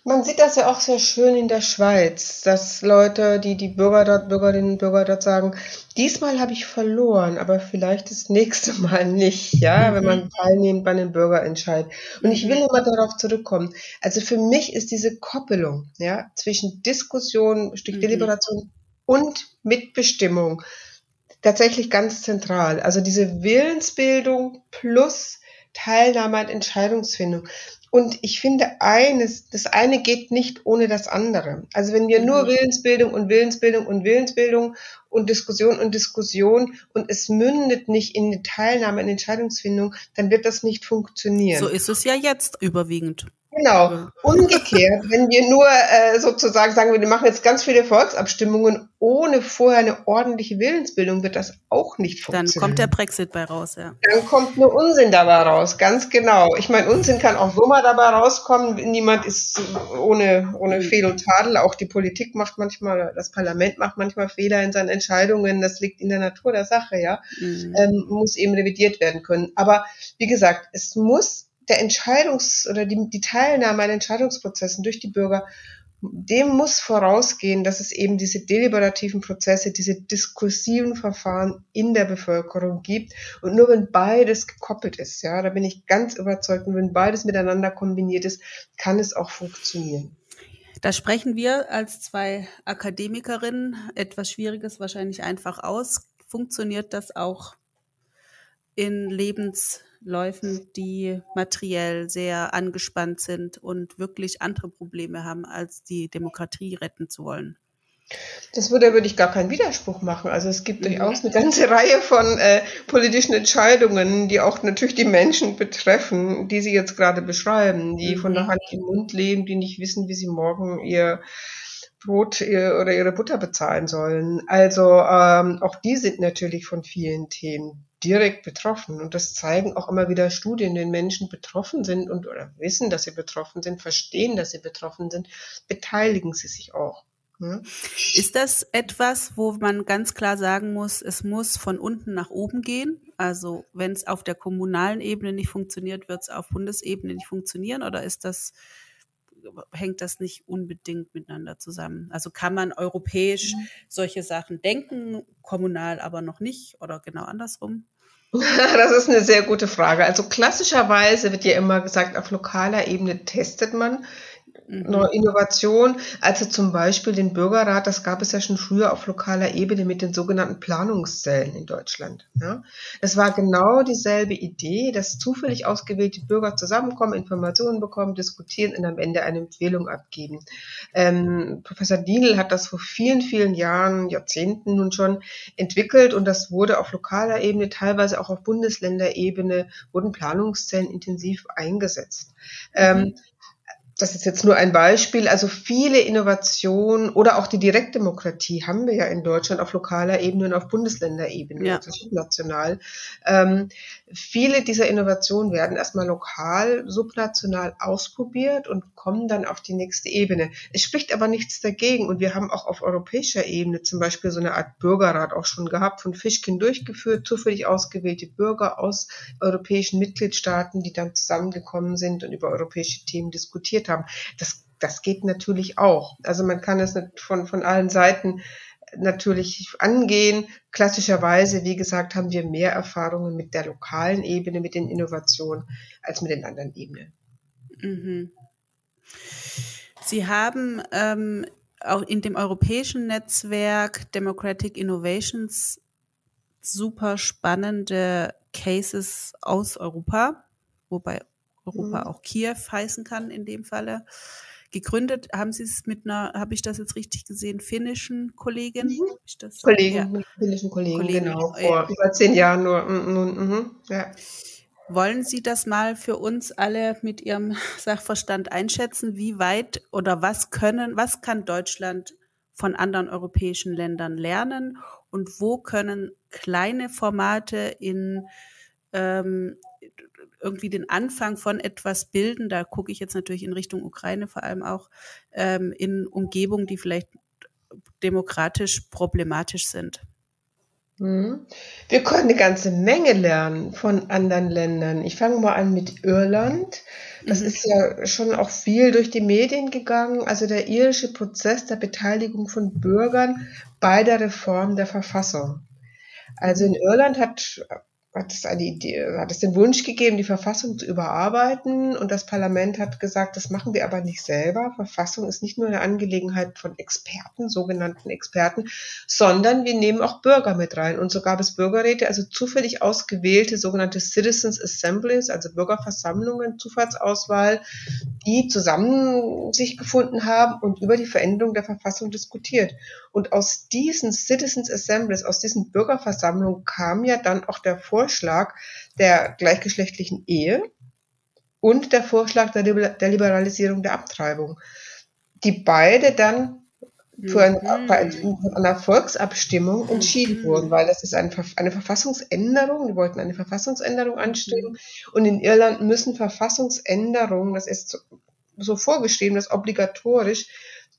Man sieht das ja auch sehr schön in der Schweiz, dass Leute, die die Bürger dort, Bürgerinnen und Bürger dort sagen, diesmal habe ich verloren, aber vielleicht das nächste <laughs> Mal nicht, ja, mhm. wenn man teilnimmt bei einem Bürgerentscheid. Und ich will mhm. immer darauf zurückkommen. Also für mich ist diese Koppelung, ja, zwischen Diskussion, Stück mhm. Deliberation und Mitbestimmung tatsächlich ganz zentral. Also diese Willensbildung plus Teilnahme an Entscheidungsfindung. Und ich finde eines, das eine geht nicht ohne das andere. Also wenn wir nur mhm. Willensbildung und Willensbildung und Willensbildung und Diskussion und Diskussion und es mündet nicht in eine Teilnahme an Entscheidungsfindung, dann wird das nicht funktionieren. So ist es ja jetzt überwiegend. Genau. <laughs> Umgekehrt, wenn wir nur äh, sozusagen sagen, wir machen jetzt ganz viele Volksabstimmungen ohne vorher eine ordentliche Willensbildung, wird das auch nicht funktionieren. Dann kommt der Brexit bei raus, ja. Dann kommt nur Unsinn dabei raus, ganz genau. Ich meine, Unsinn kann auch so mal dabei rauskommen. Niemand ist ohne, ohne Fehl und Tadel. Auch die Politik macht manchmal, das Parlament macht manchmal Fehler in seinen Entscheidungen. Das liegt in der Natur der Sache, ja. Mhm. Ähm, muss eben revidiert werden können. Aber wie gesagt, es muss der Entscheidungs- oder die, die Teilnahme an Entscheidungsprozessen durch die Bürger, dem muss vorausgehen, dass es eben diese deliberativen Prozesse, diese diskursiven Verfahren in der Bevölkerung gibt. Und nur wenn beides gekoppelt ist, ja, da bin ich ganz überzeugt, und wenn beides miteinander kombiniert ist, kann es auch funktionieren. Da sprechen wir als zwei Akademikerinnen etwas Schwieriges wahrscheinlich einfach aus. Funktioniert das auch in Lebens Läufen, die materiell sehr angespannt sind und wirklich andere Probleme haben, als die Demokratie retten zu wollen. Das würde, würde ich gar keinen Widerspruch machen. Also es gibt mhm. durchaus eine ganze <laughs> Reihe von äh, politischen Entscheidungen, die auch natürlich die Menschen betreffen, die Sie jetzt gerade beschreiben, die mhm. von der Hand im Mund leben, die nicht wissen, wie sie morgen ihr Brot ihr, oder ihre Butter bezahlen sollen. Also ähm, auch die sind natürlich von vielen Themen direkt betroffen. Und das zeigen auch immer wieder Studien, wenn Menschen betroffen sind und oder wissen, dass sie betroffen sind, verstehen, dass sie betroffen sind, beteiligen sie sich auch. Ja. Ist das etwas, wo man ganz klar sagen muss, es muss von unten nach oben gehen? Also wenn es auf der kommunalen Ebene nicht funktioniert, wird es auf Bundesebene nicht funktionieren? Oder ist das, hängt das nicht unbedingt miteinander zusammen? Also kann man europäisch mhm. solche Sachen denken, kommunal aber noch nicht oder genau andersrum? <laughs> Das ist eine sehr gute Frage. Also klassischerweise wird ja immer gesagt, auf lokaler Ebene testet man mhm. Innovation, also zum Beispiel den Bürgerrat, das gab es ja schon früher auf lokaler Ebene mit den sogenannten Planungszellen in Deutschland. Ja. Das war genau dieselbe Idee, dass zufällig ausgewählte Bürger zusammenkommen, Informationen bekommen, diskutieren und am Ende eine Empfehlung abgeben. Ähm, Professor Dienel hat das vor vielen, vielen Jahren, Jahrzehnten nun schon entwickelt und das wurde auf lokaler Ebene, teilweise auch auf Bundesländerebene, wurden Planungszellen intensiv eingesetzt. Ähm, mhm. Ähm, das ist jetzt nur ein Beispiel, also viele Innovationen oder auch die Direktdemokratie haben wir ja in Deutschland auf lokaler Ebene und auf Bundesländerebene, ja. also subnational. Ähm, viele dieser Innovationen werden erstmal lokal, subnational ausprobiert und kommen dann auf die nächste Ebene. Es spricht aber nichts dagegen und wir haben auch auf europäischer Ebene zum Beispiel so eine Art Bürgerrat auch schon gehabt, von Fischkin durchgeführt, zufällig ausgewählte Bürger aus europäischen Mitgliedstaaten, die dann zusammengekommen sind und über europäische Themen diskutiert diskutiert haben. Das, das geht natürlich auch. Also man kann es von, von allen Seiten natürlich angehen. Klassischerweise, wie gesagt, haben wir mehr Erfahrungen mit der lokalen Ebene, mit den Innovationen, als mit den anderen Ebenen. Mhm. Sie haben ähm, auch in dem europäischen Netzwerk Democratic Innovations super spannende Cases aus Europa, wobei Europa mhm. auch Kiew heißen kann in dem Falle. Gegründet haben Sie es mit einer, habe ich das jetzt richtig gesehen, finnischen Kollegin? Mhm. Das, Kollegen, ja. finnischen Kollegen, Kollegen, genau, vor über zehn Jahren nur. Mm, mm, ja. Wollen Sie das mal für uns alle mit Ihrem <laughs> Sachverstand einschätzen? Wie weit oder was können, was kann Deutschland von anderen europäischen Ländern lernen und wo können kleine Formate in ähm, irgendwie den Anfang von etwas bilden, da gucke ich jetzt natürlich in Richtung Ukraine vor allem auch, ähm, in Umgebungen, die vielleicht demokratisch problematisch sind. Mhm. Wir können eine ganze Menge lernen von anderen Ländern. Ich fange mal an mit Irland. Das mhm. ist ja schon auch viel durch die Medien gegangen. Also der irische Prozess der Beteiligung von Bürgern bei der Reform der Verfassung. Also in Irland hat hat es eine Idee, hat es den Wunsch gegeben, die Verfassung zu überarbeiten und das Parlament hat gesagt, das machen wir aber nicht selber. Verfassung ist nicht nur eine Angelegenheit von Experten, sogenannten Experten, sondern wir nehmen auch Bürger mit rein und so gab es Bürgerräte, also zufällig ausgewählte sogenannte Citizens Assemblies, also Bürgerversammlungen, Zufallsauswahl, die zusammen sich gefunden haben und über die Veränderung der Verfassung diskutiert. Und aus diesen Citizens Assemblies, aus diesen Bürgerversammlungen kam ja dann auch der Vorschlag, Vorschlag der gleichgeschlechtlichen Ehe und der Vorschlag der, der Liberalisierung der Abtreibung, die beide dann für eine, mhm. einer Volksabstimmung entschieden mhm. wurden, weil das ist eine, eine Verfassungsänderung, die wollten eine Verfassungsänderung anstreben mhm. und in Irland müssen Verfassungsänderungen, das ist so vorgeschrieben, dass obligatorisch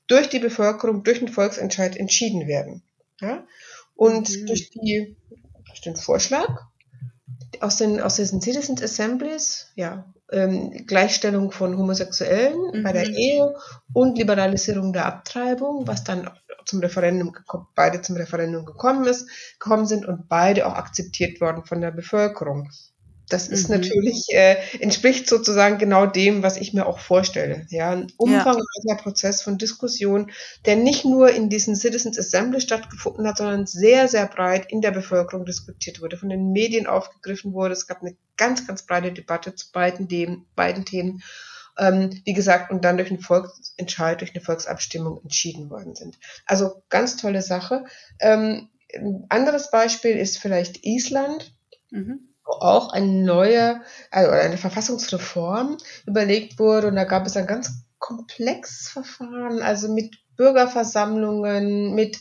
durch die Bevölkerung, durch den Volksentscheid entschieden werden. Ja? Und mhm. durch, die, durch den Vorschlag aus den, aus diesen Citizens Assemblies, ja, ähm, Gleichstellung von Homosexuellen mhm. bei der Ehe und Liberalisierung der Abtreibung, was dann zum Referendum beide zum Referendum gekommen ist, gekommen sind und beide auch akzeptiert worden von der Bevölkerung. Das ist mhm. natürlich, äh, entspricht sozusagen genau dem, was ich mir auch vorstelle. Ja, ein umfangreicher ja. Prozess von Diskussion, der nicht nur in diesen Citizens Assembly stattgefunden hat, sondern sehr, sehr breit in der Bevölkerung diskutiert wurde, von den Medien aufgegriffen wurde. Es gab eine ganz, ganz breite Debatte zu beiden, Themen, beiden Themen. Ähm, wie gesagt, und dann durch einen Volksentscheid, durch eine Volksabstimmung entschieden worden sind. Also ganz tolle Sache. Ähm, ein anderes Beispiel ist vielleicht Island. Mhm auch eine neue, also eine Verfassungsreform überlegt wurde. Und da gab es ein ganz komplexes Verfahren, also mit Bürgerversammlungen, mit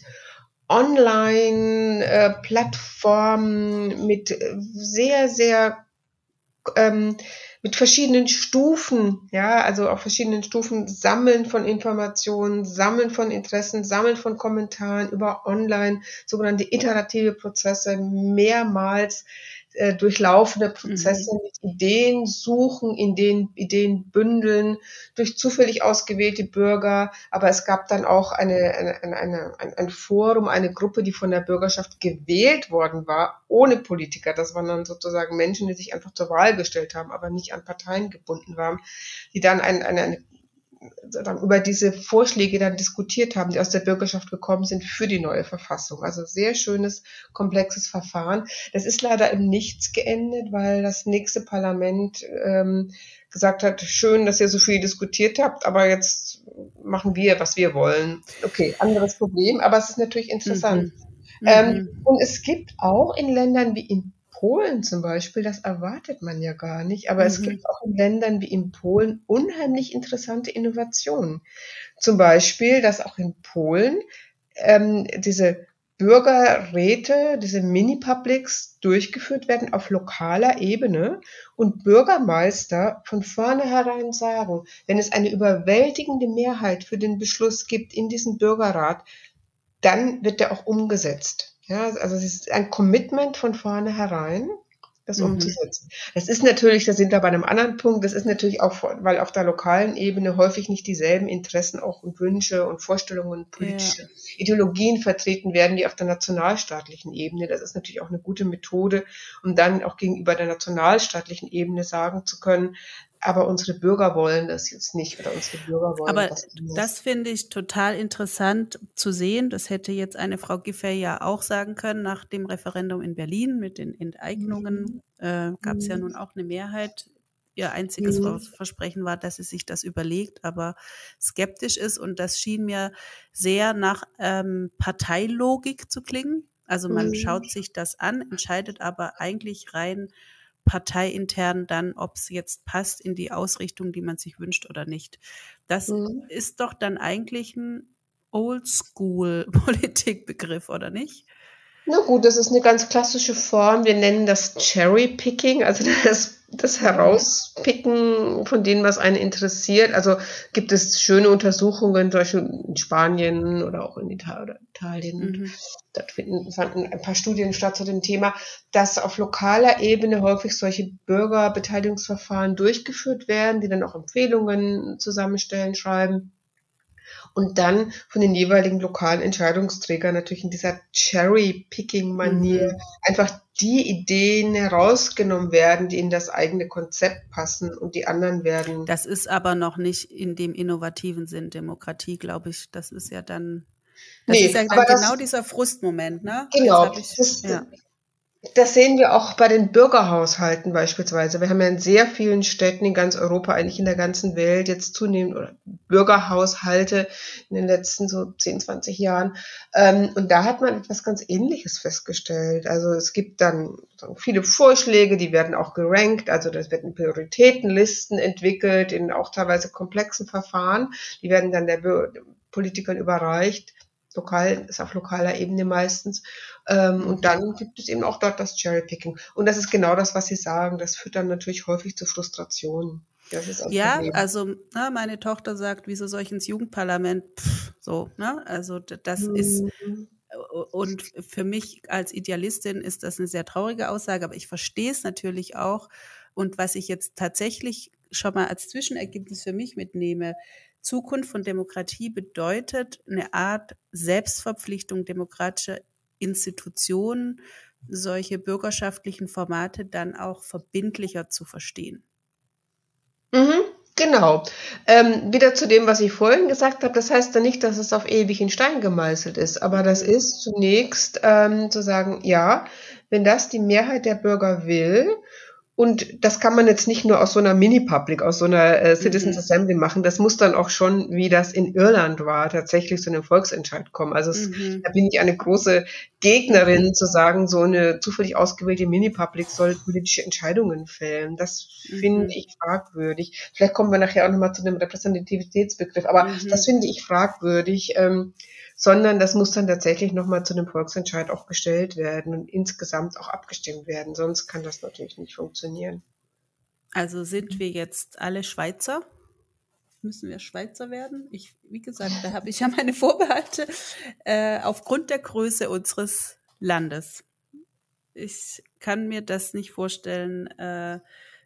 Online-Plattformen, äh, mit sehr, sehr ähm, mit verschiedenen Stufen, ja, also auf verschiedenen Stufen. Sammeln von Informationen, Sammeln von Interessen, Sammeln von Kommentaren über online, sogenannte iterative Prozesse, mehrmals äh, durchlaufende Prozesse mhm. mit Ideen suchen, in den Ideen bündeln, durch zufällig ausgewählte Bürger. Aber es gab dann auch eine, eine, eine, ein, ein Forum, eine Gruppe, die von der Bürgerschaft gewählt worden war, ohne Politiker. Das waren dann sozusagen Menschen, die sich einfach zur Wahl gestellt haben, aber nicht an Parteien gebunden waren, die dann ein, eine, eine über diese Vorschläge dann diskutiert haben, die aus der Bürgerschaft gekommen sind für die neue Verfassung. Also sehr schönes, komplexes Verfahren. Das ist leider im Nichts geendet, weil das nächste Parlament ähm, gesagt hat, schön, dass ihr so viel diskutiert habt, aber jetzt machen wir, was wir wollen. Okay, anderes Problem, aber es ist natürlich interessant. Mhm. Ähm, mhm. und es gibt auch in Ländern wie in Polen zum Beispiel, das erwartet man ja gar nicht, aber mhm. es gibt auch in Ländern wie in Polen unheimlich interessante Innovationen. Zum Beispiel, dass auch in Polen ähm, diese Bürgerräte, diese Mini-Publics durchgeführt werden auf lokaler Ebene und Bürgermeister von vornherein sagen, wenn es eine überwältigende Mehrheit für den Beschluss gibt in diesem Bürgerrat, dann wird der auch umgesetzt. Ja, also es ist ein Commitment von vornherein, das mhm. umzusetzen. Das ist natürlich, da sind wir bei einem anderen Punkt, das ist natürlich auch, weil auf der lokalen Ebene häufig nicht dieselben Interessen auch und Wünsche und Vorstellungen, politische ja. Ideologien vertreten werden, wie auf der nationalstaatlichen Ebene. Das ist natürlich auch eine gute Methode, um dann auch gegenüber der nationalstaatlichen Ebene sagen zu können, aber unsere Bürger wollen das jetzt nicht oder unsere Bürger wollen aber das. Aber das finde ich total interessant zu sehen. Das hätte jetzt eine Frau Giffey ja auch sagen können nach dem Referendum in Berlin mit den Enteignungen. Mhm. Äh, Gab es mhm. ja nun auch eine Mehrheit. Ihr einziges mhm. Versprechen war, dass sie sich das überlegt, aber skeptisch ist. Und das schien mir sehr nach ähm, Parteilogik zu klingen. Also man mhm. schaut sich das an, entscheidet aber eigentlich rein parteiintern dann, ob es jetzt passt in die Ausrichtung, die man sich wünscht oder nicht. Das mhm. ist doch dann eigentlich ein Oldschool-Politikbegriff, <laughs> oder nicht? Na gut, das ist eine ganz klassische Form. Wir nennen das Cherry Picking, also <laughs> das, das Herauspicken von denen, was einen interessiert. Also gibt es schöne Untersuchungen, zum Beispiel in Spanien oder auch in Italien. Mhm. Dort finden, fanden ein paar Studien statt zu dem Thema, dass auf lokaler Ebene häufig solche Bürgerbeteiligungsverfahren durchgeführt werden, die dann auch Empfehlungen zusammenstellen, schreiben und dann von den jeweiligen lokalen Entscheidungsträgern natürlich in dieser Cherry-Picking-Manier mhm. einfach die Ideen herausgenommen werden, die in das eigene Konzept passen und die anderen werden. Das ist aber noch nicht in dem innovativen Sinn Demokratie, glaube ich. Das ist ja dann, das nee, ist ja genau das, dieser Frustmoment, ne? Genau. Ich, das, ja. Das sehen wir auch bei den Bürgerhaushalten beispielsweise. Wir haben ja in sehr vielen Städten in ganz Europa, eigentlich in der ganzen Welt jetzt zunehmend oder Bürgerhaushalte in den letzten so 10, 20 Jahren. Ähm, und da hat man etwas ganz Ähnliches festgestellt. Also es gibt dann viele Vorschläge, die werden auch gerankt. Also das werden Prioritätenlisten entwickelt in auch teilweise komplexen Verfahren. Die werden dann der Politikern überreicht lokal, ist auf lokaler Ebene meistens. Ähm, und dann gibt es eben auch dort das Cherry-Picking. Und das ist genau das, was Sie sagen. Das führt dann natürlich häufig zu Frustrationen. ja, Problem. also na, meine Tochter sagt, wieso soll ich ins Jugendparlament? Pff, so, ne? Also das mhm. ist und für mich als Idealistin ist das eine sehr traurige Aussage, aber ich verstehe es natürlich auch. Und was ich jetzt tatsächlich schon mal als Zwischenergebnis für mich mitnehme, Zukunft von Demokratie bedeutet eine Art Selbstverpflichtung demokratischer Institutionen, solche bürgerschaftlichen Formate dann auch verbindlicher zu verstehen. Mhm, genau. Ähm, wieder zu dem, was ich vorhin gesagt habe. Das heißt dann nicht, dass es auf ewig in Stein gemeißelt ist, aber das ist zunächst ähm, zu sagen, ja, wenn das die Mehrheit der Bürger will und das kann man jetzt nicht nur aus so einer Mini-Public, aus so einer äh, Citizens mhm. Assembly machen. Das muss dann auch schon, wie das in Irland war, tatsächlich zu einem Volksentscheid kommen. Also es, mhm. da bin ich eine große Gegnerin, mhm. zu sagen, so eine zufällig ausgewählte Mini-Public soll politische Entscheidungen fällen. Das mhm. finde ich fragwürdig. Vielleicht kommen wir nachher auch nochmal zu dem Repräsentativitätsbegriff, aber mhm. das finde ich fragwürdig. Ähm, sondern das muss dann tatsächlich nochmal zu einem Volksentscheid auch gestellt werden und insgesamt auch abgestimmt werden. Sonst kann das natürlich nicht funktionieren. Also sind wir jetzt alle Schweizer? Müssen wir Schweizer werden? Ich, wie gesagt, da habe ich ja meine Vorbehalte äh, aufgrund der Größe unseres Landes. Ich kann mir das nicht vorstellen, äh,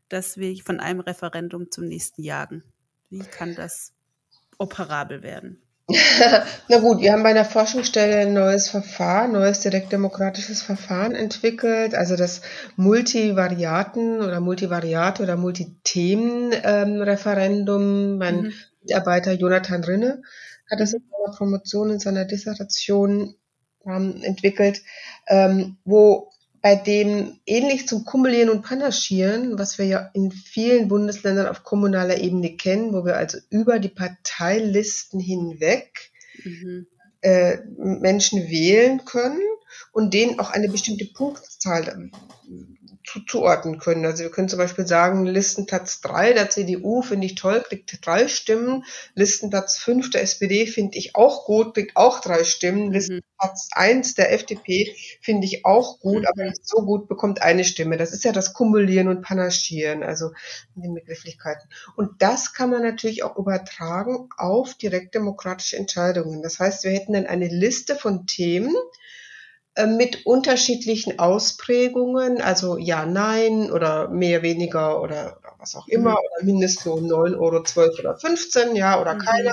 dass wir von einem Referendum zum nächsten jagen. Wie kann das operabel werden? <laughs> Na gut, wir haben bei der Forschungsstelle ein neues Verfahren, neues direktdemokratisches Verfahren entwickelt, also das Multivariaten oder Multivariate oder Multithemen-Referendum. Ähm, mein mhm. Mitarbeiter Jonathan Rinne hat das in seiner Promotion, in seiner Dissertation ähm, entwickelt, ähm, wo bei dem ähnlich zum Kumulieren und Panaschieren, was wir ja in vielen Bundesländern auf kommunaler Ebene kennen, wo wir also über die Parteilisten hinweg mhm. äh, Menschen wählen können und denen auch eine bestimmte Punktzahl zuordnen können. Also wir können zum Beispiel sagen, Listenplatz 3 der CDU finde ich toll, kriegt drei Stimmen. Listenplatz 5 der SPD finde ich auch gut, kriegt auch drei Stimmen. Mhm. Listenplatz 1 der FDP finde ich auch gut, mhm. aber nicht so gut, bekommt eine Stimme. Das ist ja das Kumulieren und Panaschieren, also in den Begrifflichkeiten. Und das kann man natürlich auch übertragen auf direktdemokratische Entscheidungen. Das heißt, wir hätten dann eine Liste von Themen, mit unterschiedlichen Ausprägungen, also ja, nein oder mehr, weniger oder, oder was auch immer, mhm. oder Mindestlohn 9 Euro, 12 oder 15, ja, oder mhm. keiner.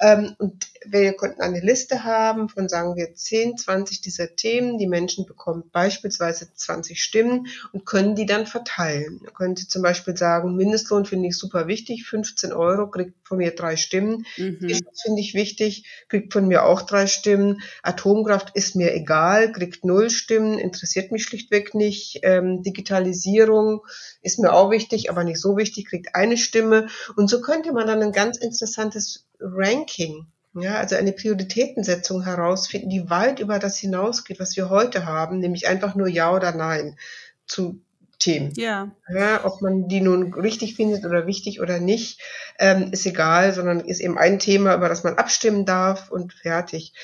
Ähm, und wir könnten eine Liste haben von, sagen wir, 10, 20 dieser Themen. Die Menschen bekommen beispielsweise 20 Stimmen und können die dann verteilen. Da können Sie zum Beispiel sagen, Mindestlohn finde ich super wichtig, 15 Euro, kriegt von mir drei Stimmen. Mhm. finde ich wichtig, kriegt von mir auch drei Stimmen. Atomkraft ist mir egal, kriegt null Stimmen, interessiert mich schlichtweg nicht. Ähm, Digitalisierung ist mir auch wichtig, aber nicht so wichtig, kriegt eine Stimme. Und so könnte man dann ein ganz interessantes Ranking, ja, also eine Prioritätensetzung herausfinden, die weit über das hinausgeht, was wir heute haben, nämlich einfach nur Ja oder Nein zu Themen. Ja. ja. Ob man die nun richtig findet oder wichtig oder nicht, ähm, ist egal, sondern ist eben ein Thema, über das man abstimmen darf und fertig.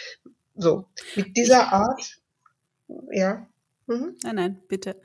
So, mit dieser Art ja. Mhm. Nein, nein, bitte.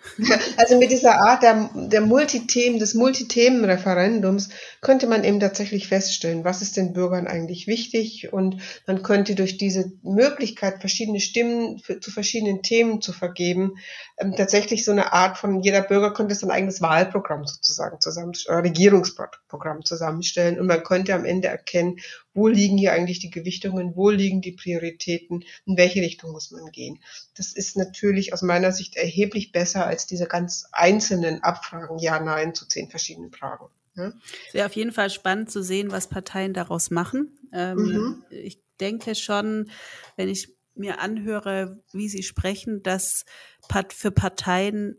Also mit dieser Art der, der Multithemen, des Multithemenreferendums könnte man eben tatsächlich feststellen, was ist den Bürgern eigentlich wichtig und man könnte durch diese Möglichkeit, verschiedene Stimmen für, zu verschiedenen Themen zu vergeben, ähm, tatsächlich so eine Art von, jeder Bürger könnte sein eigenes Wahlprogramm sozusagen zusammenstellen, Regierungsprogramm zusammenstellen und man könnte am Ende erkennen, wo liegen hier eigentlich die Gewichtungen, wo liegen die Prioritäten, in welche Richtung muss man gehen. Das ist natürlich aus meiner Sicht erheblich besser als diese ganz einzelnen Abfragen, ja, nein, zu zehn verschiedenen Fragen. Ja? Es wäre auf jeden Fall spannend zu sehen, was Parteien daraus machen. Ähm, mhm. Ich denke schon, wenn ich mir anhöre, wie sie sprechen, dass für Parteien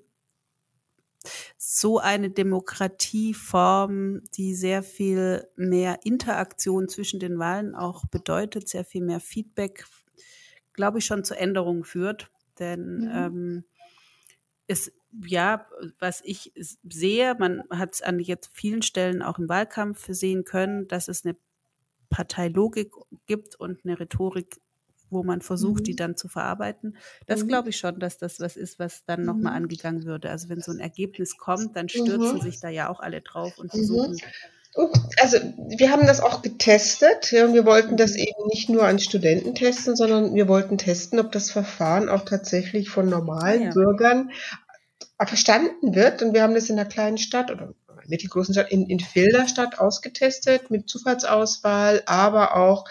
so eine Demokratieform, die sehr viel mehr Interaktion zwischen den Wahlen auch bedeutet, sehr viel mehr Feedback, glaube ich, schon zu Änderungen führt. Denn mhm. ähm, es, ja, was ich sehe, man hat es an jetzt vielen Stellen auch im Wahlkampf sehen können, dass es eine Parteilogik gibt und eine Rhetorik, wo man versucht, mhm. die dann zu verarbeiten. Das mhm. glaube ich schon, dass das was ist, was dann nochmal mhm. angegangen würde. Also wenn so ein Ergebnis kommt, dann stürzen mhm. sich da ja auch alle drauf und mhm. versuchen. Also wir haben das auch getestet. Ja, wir wollten das mhm. eben nicht nur an Studenten testen, sondern wir wollten testen, ob das Verfahren auch tatsächlich von normalen ja. Bürgern verstanden wird. Und wir haben das in einer kleinen Stadt oder mittelgroßen Stadt in, in Filderstadt ausgetestet mit Zufallsauswahl, aber auch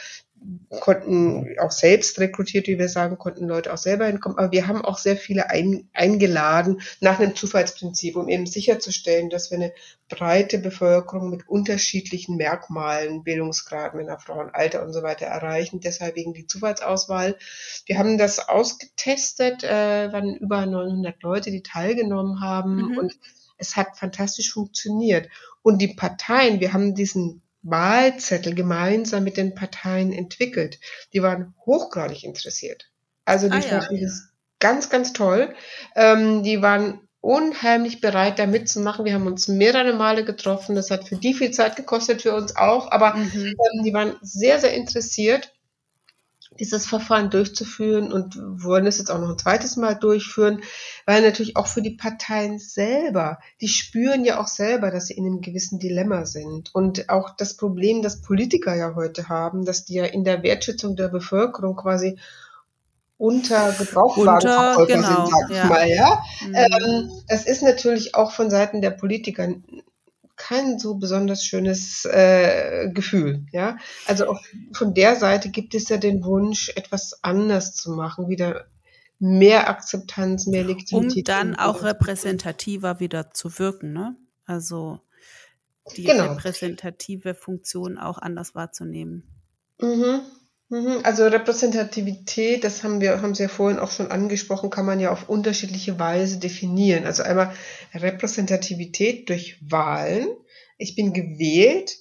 konnten auch selbst rekrutiert, wie wir sagen, konnten Leute auch selber hinkommen. Aber wir haben auch sehr viele ein, eingeladen nach einem Zufallsprinzip, um eben sicherzustellen, dass wir eine breite Bevölkerung mit unterschiedlichen Merkmalen, Bildungsgrad, Männer, Frauen, Alter und so weiter erreichen. Deshalb wegen die Zufallsauswahl. Wir haben das ausgetestet, äh, waren über 900 Leute, die teilgenommen haben mhm. und es hat fantastisch funktioniert. Und die Parteien, wir haben diesen Wahlzettel gemeinsam mit den Parteien entwickelt. Die waren hochgradig interessiert. Also die ah, fanden ja. das ganz, ganz toll. Ähm, die waren unheimlich bereit, da mitzumachen. Wir haben uns mehrere Male getroffen. Das hat für die viel Zeit gekostet, für uns auch. Aber mhm. ähm, die waren sehr, sehr interessiert dieses Verfahren durchzuführen und wollen es jetzt auch noch ein zweites Mal durchführen, weil natürlich auch für die Parteien selber, die spüren ja auch selber, dass sie in einem gewissen Dilemma sind. Und auch das Problem, das Politiker ja heute haben, dass die ja in der Wertschätzung der Bevölkerung quasi unter Gebrauchswagenverkäufer genau, sind, sag ich ja. mal, ja. Mhm. Ähm, das ist natürlich auch von Seiten der Politiker kein so besonders schönes äh, Gefühl. Ja, also auch von der Seite gibt es ja den Wunsch, etwas anders zu machen, wieder mehr Akzeptanz, mehr Legitimität. Um dann auch repräsentativer wieder zu wirken, ne? Also die genau. repräsentative Funktion auch anders wahrzunehmen. Mhm. Mhm, also Repräsentativität, das haben wir, haben Sie ja vorhin auch schon angesprochen, kann man ja auf unterschiedliche Weise definieren. Also einmal Repräsentativität durch Wahlen. Ich bin gewählt,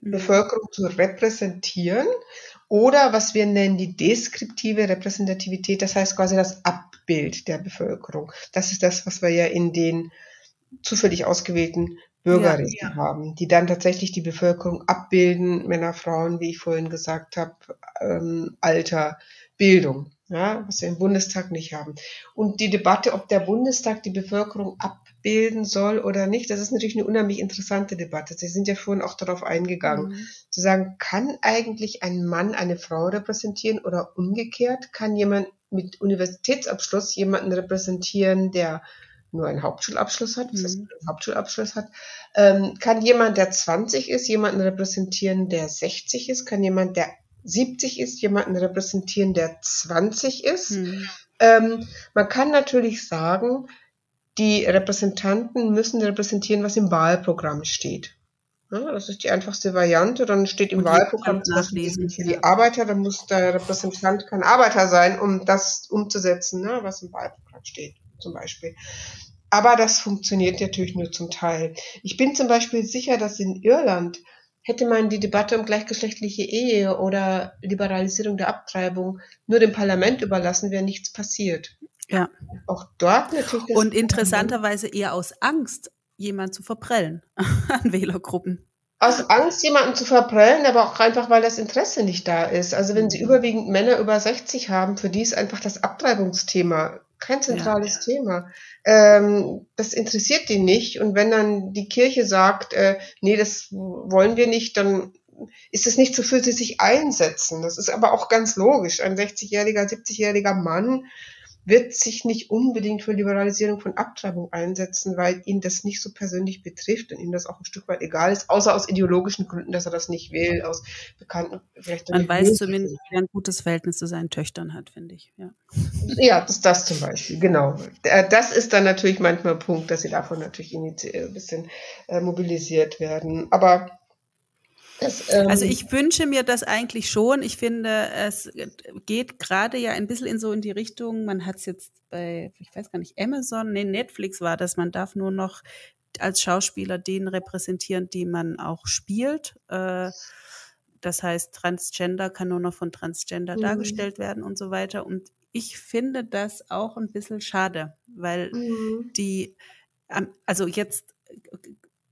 mhm. Bevölkerung zu repräsentieren. Oder was wir nennen die deskriptive Repräsentativität, das heißt quasi das Abbild der Bevölkerung. Das ist das, was wir ja in den zufällig ausgewählten Bürgerrechte ja, ja. haben, die dann tatsächlich die Bevölkerung abbilden, Männer, Frauen, wie ich vorhin gesagt habe, ähm, Alter, Bildung, ja, was wir im Bundestag nicht haben. Und die Debatte, ob der Bundestag die Bevölkerung abbilden soll oder nicht, das ist natürlich eine unheimlich interessante Debatte. Sie sind ja vorhin auch darauf eingegangen, mhm. zu sagen, kann eigentlich ein Mann eine Frau repräsentieren oder umgekehrt? Kann jemand mit Universitätsabschluss jemanden repräsentieren, der nur einen Hauptschulabschluss hat, was heißt, mhm. einen Hauptschulabschluss hat, ähm, kann jemand, der 20 ist, jemanden repräsentieren, der 60 ist, kann jemand, der 70 ist, jemanden repräsentieren, der 20 ist. Mhm. Ähm, man kann natürlich sagen, die Repräsentanten müssen repräsentieren, was im Wahlprogramm steht. Ja, das ist die einfachste Variante. Dann steht im Wahlprogramm Beispiel für die Arbeiter, dann muss der Repräsentant kein Arbeiter sein, um das umzusetzen, ne, was im Wahlprogramm steht, zum Beispiel. Aber das funktioniert natürlich nur zum Teil. Ich bin zum Beispiel sicher, dass in Irland hätte man die Debatte um gleichgeschlechtliche Ehe oder Liberalisierung der Abtreibung nur dem Parlament überlassen, wäre nichts passiert. Ja. Auch dort natürlich. Und interessanterweise eher aus Angst, jemand zu verprellen <laughs> an Wählergruppen. aus Angst, jemanden zu verprellen, aber auch einfach, weil das Interesse nicht da ist. Also wenn Sie mhm. überwiegend Männer über 60 haben, für die ist einfach das Abtreibungsthema kein zentrales ja. Thema. Ähm, das interessiert die nicht. Und wenn dann die Kirche sagt, äh, nee, das wollen wir nicht, dann ist es nicht so, für sie sich einsetzen. Das ist aber auch ganz logisch. Ein 60-jähriger, 70-jähriger Mann wird sich nicht unbedingt für Liberalisierung von Abtreibung einsetzen, weil ihn das nicht so persönlich betrifft und ihm das auch ein Stück weit egal ist, außer aus ideologischen Gründen, dass er das nicht will, aus bekannten, vielleicht. Man weiß zumindest, dass er ein gutes Verhältnis zu seinen Töchtern hat, finde ich. Ja, ja das, das zum Beispiel, genau. Das ist dann natürlich manchmal ein Punkt, dass sie davon natürlich ein bisschen äh, mobilisiert werden. Aber das, ähm also ich wünsche mir das eigentlich schon. Ich finde, es geht gerade ja ein bisschen in so in die Richtung, man hat es jetzt bei, ich weiß gar nicht, Amazon, nee, Netflix war das, man darf nur noch als Schauspieler den repräsentieren, die man auch spielt. Äh, das heißt, Transgender kann nur noch von Transgender mhm. dargestellt werden und so weiter. Und ich finde das auch ein bisschen schade, weil mhm. die, also jetzt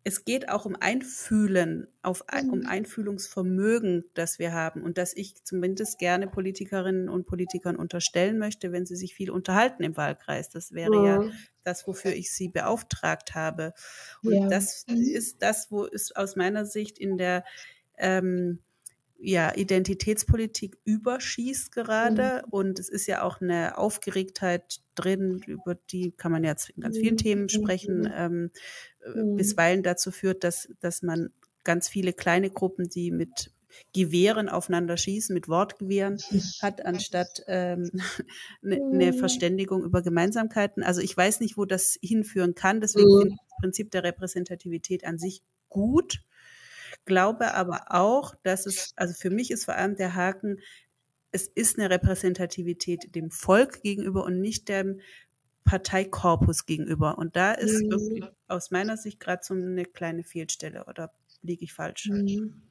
es geht auch um Einfühlen, auf, um mhm. Einfühlungsvermögen, das wir haben und das ich zumindest gerne Politikerinnen und Politikern unterstellen möchte, wenn sie sich viel unterhalten im Wahlkreis. Das wäre ja, ja das, wofür ich sie beauftragt habe. Und ja. das mhm. ist das, wo es aus meiner Sicht in der ähm, ja, Identitätspolitik überschießt gerade mhm. und es ist ja auch eine Aufgeregtheit drin, über die kann man ja in ganz vielen mhm. Themen sprechen, mhm. ähm, äh, mhm. bisweilen dazu führt, dass, dass man ganz viele kleine Gruppen, die mit Gewehren aufeinander schießen, mit Wortgewehren <laughs> hat, anstatt ähm, eine, <laughs> eine mhm. Verständigung über Gemeinsamkeiten. Also ich weiß nicht, wo das hinführen kann. Deswegen mhm. finde ich das Prinzip der Repräsentativität an sich gut glaube aber auch, dass es, also für mich ist vor allem der Haken, es ist eine Repräsentativität dem Volk gegenüber und nicht dem Parteikorpus gegenüber. Und da ist mhm. aus meiner Sicht gerade so eine kleine Fehlstelle oder liege ich falsch? Mhm.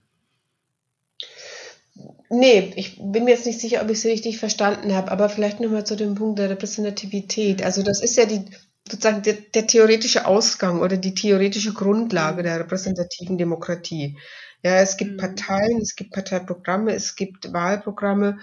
Nee, ich bin mir jetzt nicht sicher, ob ich es richtig verstanden habe, aber vielleicht nochmal zu dem Punkt der Repräsentativität. Also das ist ja die sozusagen der, der, theoretische Ausgang oder die theoretische Grundlage mhm. der repräsentativen Demokratie. Ja, es gibt mhm. Parteien, es gibt Parteiprogramme, es gibt Wahlprogramme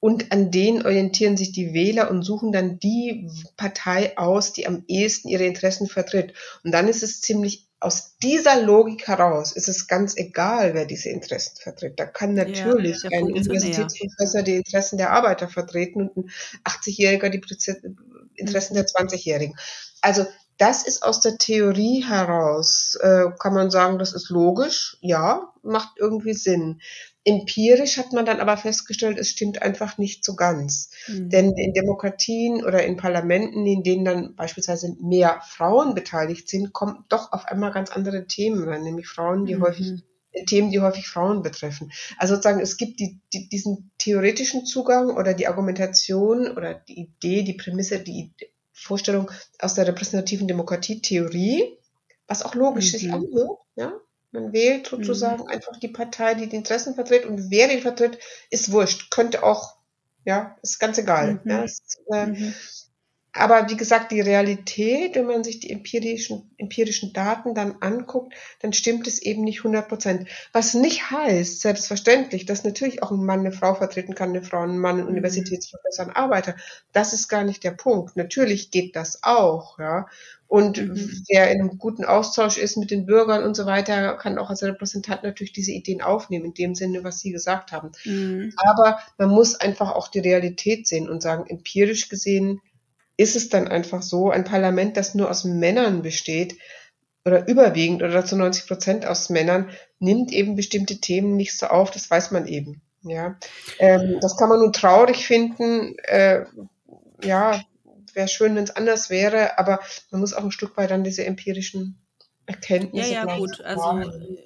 und an denen orientieren sich die Wähler und suchen dann die Partei aus, die am ehesten ihre Interessen vertritt. Und dann ist es ziemlich aus dieser Logik heraus ist es ganz egal, wer diese Interessen vertritt. Da kann natürlich ja, ein Universitätsprofessor die Interessen der Arbeiter vertreten und ein 80-Jähriger die Interessen der 20-Jährigen. Also das ist aus der Theorie heraus, äh, kann man sagen, das ist logisch, ja, macht irgendwie Sinn. Empirisch hat man dann aber festgestellt, es stimmt einfach nicht so ganz. Mhm. Denn in Demokratien oder in Parlamenten, in denen dann beispielsweise mehr Frauen beteiligt sind, kommen doch auf einmal ganz andere Themen rein, nämlich Frauen, die mhm. häufig Themen, die häufig Frauen betreffen. Also sozusagen, es gibt die, die, diesen theoretischen Zugang oder die Argumentation oder die Idee, die Prämisse, die Vorstellung aus der repräsentativen Demokratietheorie, was auch logisch mhm. sich anhört. Ja? Man wählt sozusagen mhm. einfach die Partei, die die Interessen vertritt und wer den vertritt, ist wurscht. Könnte auch, ja, ist ganz egal. Mhm. Ja? Ist, äh, mhm. Aber wie gesagt, die Realität, wenn man sich die empirischen, empirischen Daten dann anguckt, dann stimmt es eben nicht 100 Prozent. Was nicht heißt, selbstverständlich, dass natürlich auch ein Mann eine Frau vertreten kann, eine Frau ein Mann, ein mhm. Universitätsprofessor, ein Arbeiter. Das ist gar nicht der Punkt. Natürlich geht das auch, ja. Und mhm. wer in einem guten Austausch ist mit den Bürgern und so weiter, kann auch als Repräsentant natürlich diese Ideen aufnehmen, in dem Sinne, was Sie gesagt haben. Mhm. Aber man muss einfach auch die Realität sehen und sagen, empirisch gesehen, ist es dann einfach so, ein Parlament, das nur aus Männern besteht, oder überwiegend oder zu 90 Prozent aus Männern, nimmt eben bestimmte Themen nicht so auf, das weiß man eben. Ja, ähm, das kann man nun traurig finden. Äh, ja, wäre schön, wenn es anders wäre, aber man muss auch ein Stück weit dann diese empirischen Erkenntnisse. Ja, ja, gut. Also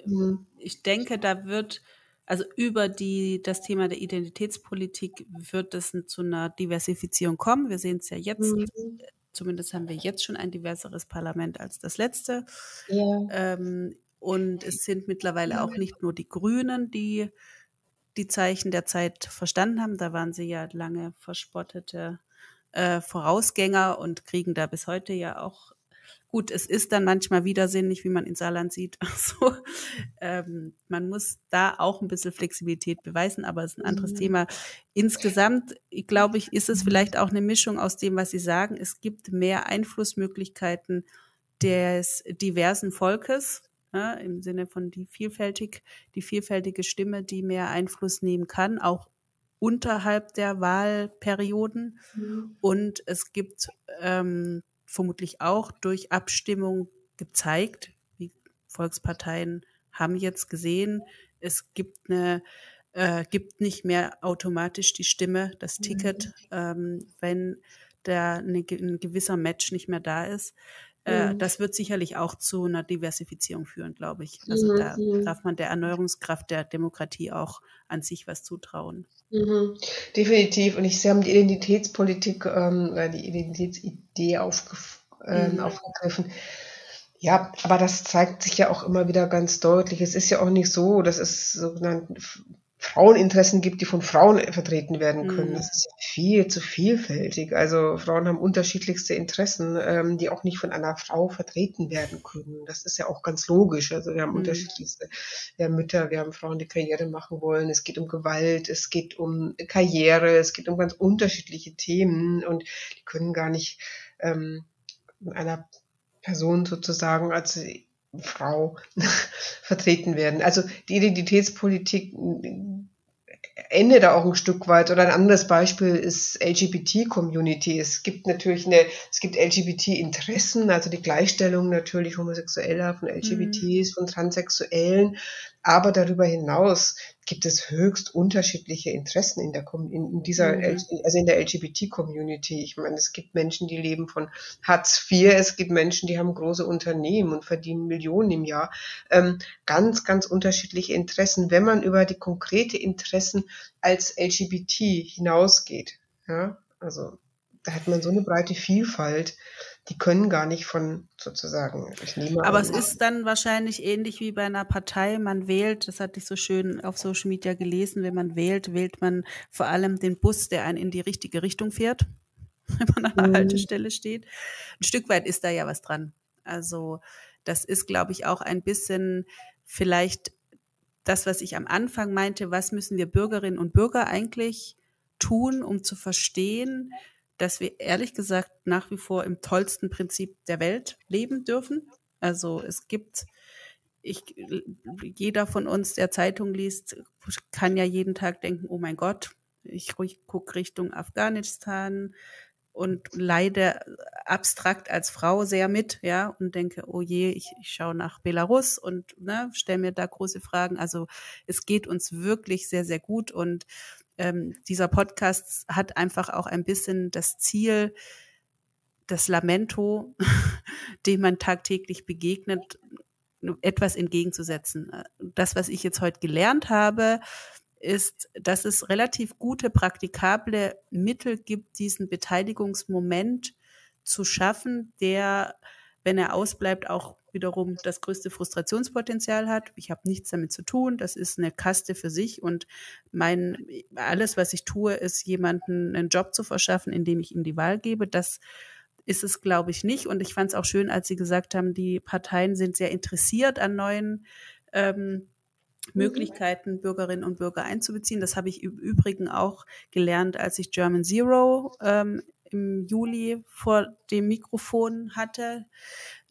mhm. ich denke, da wird also über die, das Thema der Identitätspolitik wird es zu einer Diversifizierung kommen. Wir sehen es ja jetzt. Mhm. Zumindest haben wir jetzt schon ein diverseres Parlament als das letzte. Ja. Ähm, und es sind mittlerweile auch nicht nur die Grünen, die die Zeichen der Zeit verstanden haben. Da waren sie ja lange verspottete äh, Vorausgänger und kriegen da bis heute ja auch Gut, es ist dann manchmal widersinnig, wie man in Saarland sieht. <laughs> Also ähm, man muss da auch ein bisschen Flexibilität beweisen, aber es ist ein anderes mhm. Thema. Insgesamt, glaube ich, ist es vielleicht auch eine Mischung aus dem, was Sie sagen. Es gibt mehr Einflussmöglichkeiten des diversen Volkes, ja, im Sinne von die vielfältig, die vielfältige Stimme, die mehr Einfluss nehmen kann, auch unterhalb der Wahlperioden. Mhm. Und es gibt ähm, vermutlich auch durch Abstimmung gezeigt, wie Volksparteien haben jetzt gesehen, es gibt eine äh, gibt nicht mehr automatisch die Stimme, das Ticket, mhm. ähm, wenn der eine, ein gewisser Match nicht mehr da ist. Äh, mhm. Das wird sicherlich auch zu einer Diversifizierung führen, glaube ich. Also mhm. da mhm. darf man der Erneuerungskraft der Demokratie auch an sich was zutrauen. Mhm. Definitiv. Und ich, Sie haben die Identitätspolitik, ähm, die Identitätsidee aufgef mhm. aufgegriffen. Ja, aber das zeigt sich ja auch immer wieder ganz deutlich. Es ist ja auch nicht so, dass es sogenannte Fraueninteressen gibt, die von Frauen vertreten werden können. Mhm. Das ist viel zu vielfältig. Also Frauen haben unterschiedlichste Interessen, ähm, die auch nicht von einer Frau vertreten werden können. Das ist ja auch ganz logisch. Also wir haben mhm. unterschiedlichste wir haben Mütter, wir haben Frauen, die Karriere machen wollen. Es geht um Gewalt, es geht um Karriere, es geht um ganz unterschiedliche Themen und die können gar nicht ähm, einer Person sozusagen als Frau <laughs> vertreten werden. Also die Identitätspolitik endet da auch ein Stück weit. Oder ein anderes Beispiel ist LGBT-Community. Es gibt natürlich eine, es gibt LGBT-Interessen, also die Gleichstellung natürlich Homosexueller, von LGBTs, mhm. von Transsexuellen. Aber darüber hinaus gibt es höchst unterschiedliche Interessen in der in, in dieser mhm. also in der LGBT-Community. Ich meine, es gibt Menschen, die leben von Hartz IV, es gibt Menschen, die haben große Unternehmen und verdienen Millionen im Jahr. Ähm, ganz, ganz unterschiedliche Interessen. Wenn man über die konkrete Interessen als LGBT hinausgeht, ja, also da hat man so eine breite Vielfalt die können gar nicht von sozusagen, ich nehme Aber es ist dann wahrscheinlich ähnlich wie bei einer Partei. Man wählt, das hatte ich so schön auf Social Media gelesen, wenn man wählt, wählt man vor allem den Bus, der einen in die richtige Richtung fährt, <laughs> wenn man an der mhm. Haltestelle steht. Ein Stück weit ist da ja was dran. Also das ist, glaube ich, auch ein bisschen vielleicht das, was ich am Anfang meinte, was müssen wir Bürgerinnen und Bürger eigentlich tun, um zu verstehen, dass wir ehrlich gesagt nach wie vor im tollsten Prinzip der Welt leben dürfen. Also es gibt, ich, jeder von uns, der Zeitung liest, kann ja jeden Tag denken, oh mein Gott, ich gucke Richtung Afghanistan und leide abstrakt als Frau sehr mit, ja, und denke, oh je, ich, ich schaue nach Belarus und ne, stelle mir da große Fragen. Also es geht uns wirklich sehr, sehr gut und ähm, dieser Podcast hat einfach auch ein bisschen das Ziel, das Lamento, <laughs> dem man tagtäglich begegnet, etwas entgegenzusetzen. Das, was ich jetzt heute gelernt habe, ist, dass es relativ gute, praktikable Mittel gibt, diesen Beteiligungsmoment zu schaffen, der, wenn er ausbleibt, auch wiederum das größte Frustrationspotenzial hat. Ich habe nichts damit zu tun. Das ist eine Kaste für sich und mein alles, was ich tue, ist jemanden einen Job zu verschaffen, indem ich ihm die Wahl gebe. Das ist es, glaube ich, nicht. Und ich fand es auch schön, als Sie gesagt haben, die Parteien sind sehr interessiert an neuen ähm, Möglichkeiten, Bürgerinnen und Bürger einzubeziehen. Das habe ich im Übrigen auch gelernt, als ich German Zero ähm, im Juli vor dem Mikrofon hatte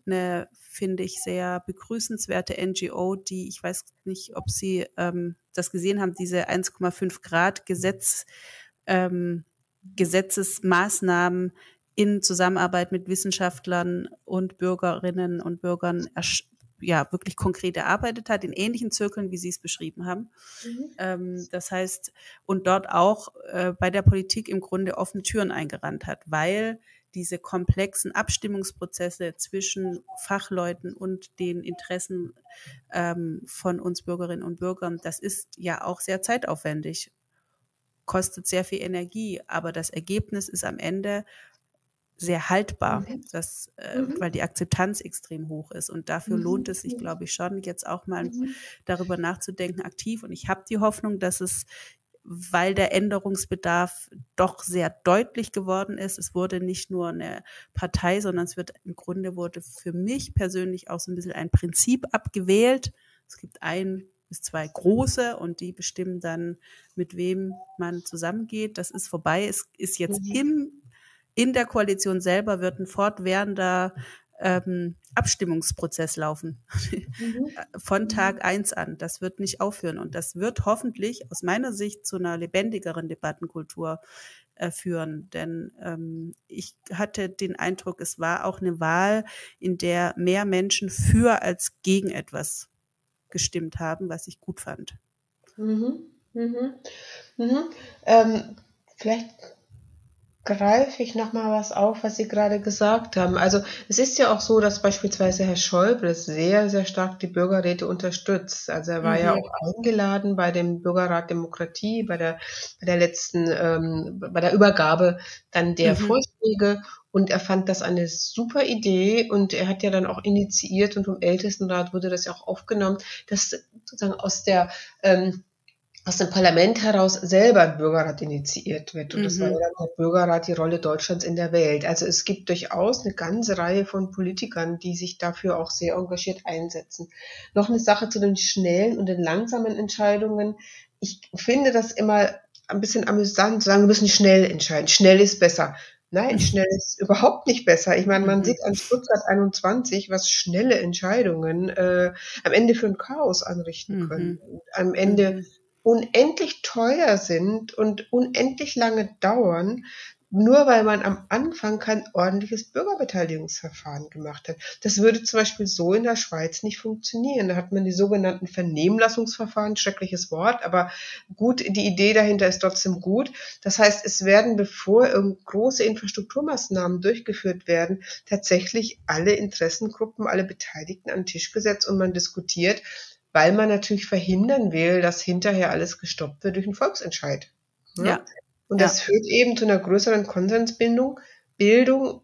eine, finde ich, sehr begrüßenswerte NGO, die, ich weiß nicht, ob Sie ähm, das gesehen haben, diese 1,5 Grad Gesetz, ähm, Gesetzesmaßnahmen in Zusammenarbeit mit Wissenschaftlern und Bürgerinnen und Bürgern ja wirklich konkret erarbeitet hat, in ähnlichen Zirkeln, wie Sie es beschrieben haben. Mhm. Ähm, das heißt, und dort auch äh, bei der Politik im Grunde offene Türen eingerannt hat, weil diese komplexen Abstimmungsprozesse zwischen Fachleuten und den Interessen ähm, von uns Bürgerinnen und Bürgern, das ist ja auch sehr zeitaufwendig, kostet sehr viel Energie, aber das Ergebnis ist am Ende sehr haltbar, mhm. das, äh, mhm. weil die Akzeptanz extrem hoch ist. Und dafür mhm. lohnt es sich, glaube ich, schon, jetzt auch mal mhm. darüber nachzudenken, aktiv. Und ich habe die Hoffnung, dass es weil der Änderungsbedarf doch sehr deutlich geworden ist. Es wurde nicht nur eine Partei, sondern es wird im Grunde wurde für mich persönlich auch so ein bisschen ein Prinzip abgewählt. Es gibt ein bis zwei große und die bestimmen dann, mit wem man zusammengeht. Das ist vorbei. Es ist jetzt mhm. im, in der Koalition selber wird ein fortwährender ähm, Abstimmungsprozess laufen. Mhm. <laughs> Von mhm. Tag eins an. Das wird nicht aufhören. Und das wird hoffentlich aus meiner Sicht zu einer lebendigeren Debattenkultur äh, führen. Denn ähm, ich hatte den Eindruck, es war auch eine Wahl, in der mehr Menschen für als gegen etwas gestimmt haben, was ich gut fand. Mhm. Mhm. Mhm. Ähm, vielleicht greife ich nochmal was auf, was Sie gerade gesagt haben. Also es ist ja auch so, dass beispielsweise Herr Schäuble sehr, sehr stark die Bürgerräte unterstützt. Also er war mhm. ja auch eingeladen bei dem Bürgerrat Demokratie, bei der, bei der letzten, ähm, bei der Übergabe dann der mhm. Vorschläge und er fand das eine super Idee und er hat ja dann auch initiiert und im Ältestenrat wurde das ja auch aufgenommen, dass sozusagen aus der ähm, aus dem Parlament heraus selber ein Bürgerrat initiiert wird. Und mhm. das war ja dann der Bürgerrat die Rolle Deutschlands in der Welt. Also es gibt durchaus eine ganze Reihe von Politikern, die sich dafür auch sehr engagiert einsetzen. Noch eine Sache zu den schnellen und den langsamen Entscheidungen. Ich finde das immer ein bisschen amüsant zu sagen, wir müssen schnell entscheiden. Schnell ist besser. Nein, <laughs> schnell ist überhaupt nicht besser. Ich meine, man mhm. sieht an Stuttgart 21, was schnelle Entscheidungen äh, am Ende für ein Chaos anrichten mhm. können. Mhm. Am Ende mhm unendlich teuer sind und unendlich lange dauern, nur weil man am Anfang kein ordentliches Bürgerbeteiligungsverfahren gemacht hat. Das würde zum Beispiel so in der Schweiz nicht funktionieren. Da hat man die sogenannten Vernehmlassungsverfahren, schreckliches Wort, aber gut, die Idee dahinter ist trotzdem gut. Das heißt, es werden, bevor große Infrastrukturmaßnahmen durchgeführt werden, tatsächlich alle Interessengruppen, alle Beteiligten an den Tisch gesetzt und man diskutiert, weil man natürlich verhindern will, dass hinterher alles gestoppt wird durch einen Volksentscheid. Ja. ja. Und das ja. führt eben zu einer größeren Konsensbildung, Bildung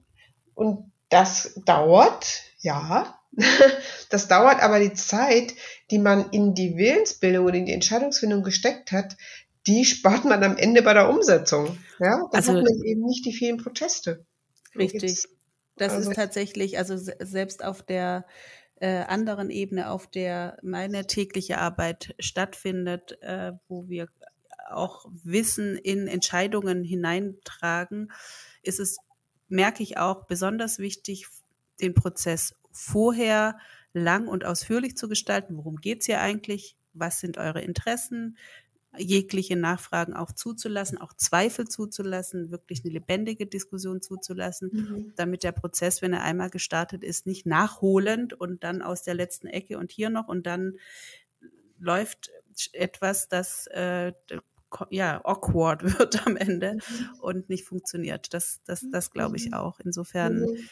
und das dauert, ja, <laughs> das dauert aber die Zeit, die man in die Willensbildung und in die Entscheidungsfindung gesteckt hat, die spart man am Ende bei der Umsetzung. Ja, dann also, hat man eben nicht die vielen Proteste. Richtig. Das also, ist tatsächlich, also selbst auf der äh, anderen Ebene, auf der meine tägliche Arbeit stattfindet, äh, wo wir auch Wissen in Entscheidungen hineintragen, ist es, merke ich auch, besonders wichtig, den Prozess vorher lang und ausführlich zu gestalten. Worum geht es hier eigentlich? Was sind eure Interessen? Jegliche Nachfragen auch zuzulassen, auch Zweifel zuzulassen, wirklich eine lebendige Diskussion zuzulassen, mhm. damit der Prozess, wenn er einmal gestartet ist, nicht nachholend und dann aus der letzten Ecke und hier noch und dann läuft etwas, das äh, ja awkward <laughs> wird am Ende mhm. und nicht funktioniert. Das, das, das glaube ich mhm. auch. Insofern mhm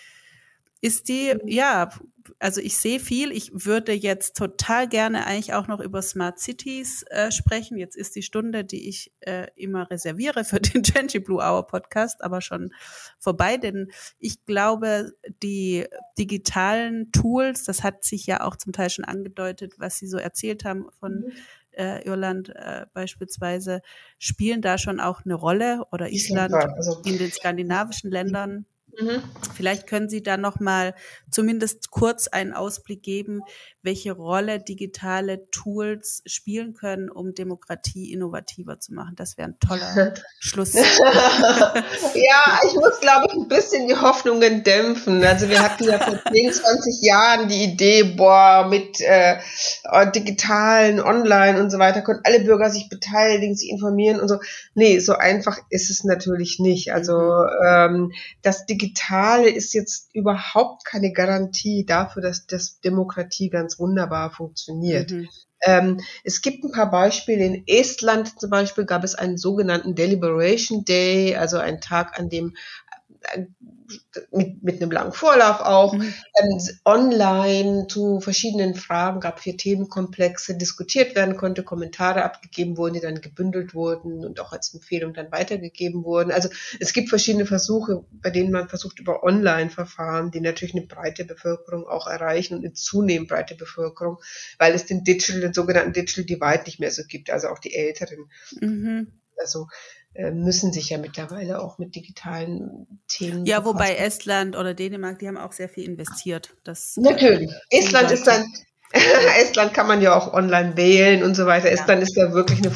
ist die, mhm. ja, also ich sehe viel. Ich würde jetzt total gerne eigentlich auch noch über Smart Cities äh, sprechen. Jetzt ist die Stunde, die ich äh, immer reserviere für <laughs> den 20 Blue Hour Podcast, aber schon vorbei, denn ich glaube, die digitalen Tools, das hat sich ja auch zum Teil schon angedeutet, was Sie so erzählt haben von mhm. äh, Irland äh, beispielsweise, spielen da schon auch eine Rolle oder Island also, in den skandinavischen Ländern. Mhm. Vielleicht können Sie da noch mal zumindest kurz einen Ausblick geben, welche Rolle digitale Tools spielen können, um Demokratie innovativer zu machen. Das wäre ein toller <laughs> Schluss. <laughs> ja, ich muss, glaube ich, ein bisschen die Hoffnungen dämpfen. Also wir hatten ja vor 10, 20 <laughs> Jahren die Idee, boah, mit äh, digitalen, online und so weiter, können alle Bürger sich beteiligen, sich informieren und so. Nee, so einfach ist es natürlich nicht. Also mhm. ähm, das Digitale ist jetzt überhaupt keine Garantie dafür, dass das Demokratie ganz ganz wunderbar funktioniert. Mhm. Ähm, es gibt ein paar Beispiele. In Estland zum Beispiel gab es einen sogenannten Deliberation Day, also einen Tag, an dem mit, mit einem langen Vorlauf auch, mhm. ähm, online zu verschiedenen Fragen gab, vier Themenkomplexe diskutiert werden konnte, Kommentare abgegeben wurden, die dann gebündelt wurden und auch als Empfehlung dann weitergegeben wurden. Also es gibt verschiedene Versuche, bei denen man versucht über Online-Verfahren, die natürlich eine breite Bevölkerung auch erreichen und eine zunehmend breite Bevölkerung, weil es den Digital, den sogenannten Digital Divide nicht mehr so gibt, also auch die Älteren. Mhm also müssen sich ja mittlerweile auch mit digitalen Themen. Ja, befassen. wobei Estland oder Dänemark, die haben auch sehr viel investiert. Das, Natürlich. Äh, Estland ist dann <laughs> Estland kann man ja auch online wählen und so weiter. Ja. Estland ist ja wirklich eine,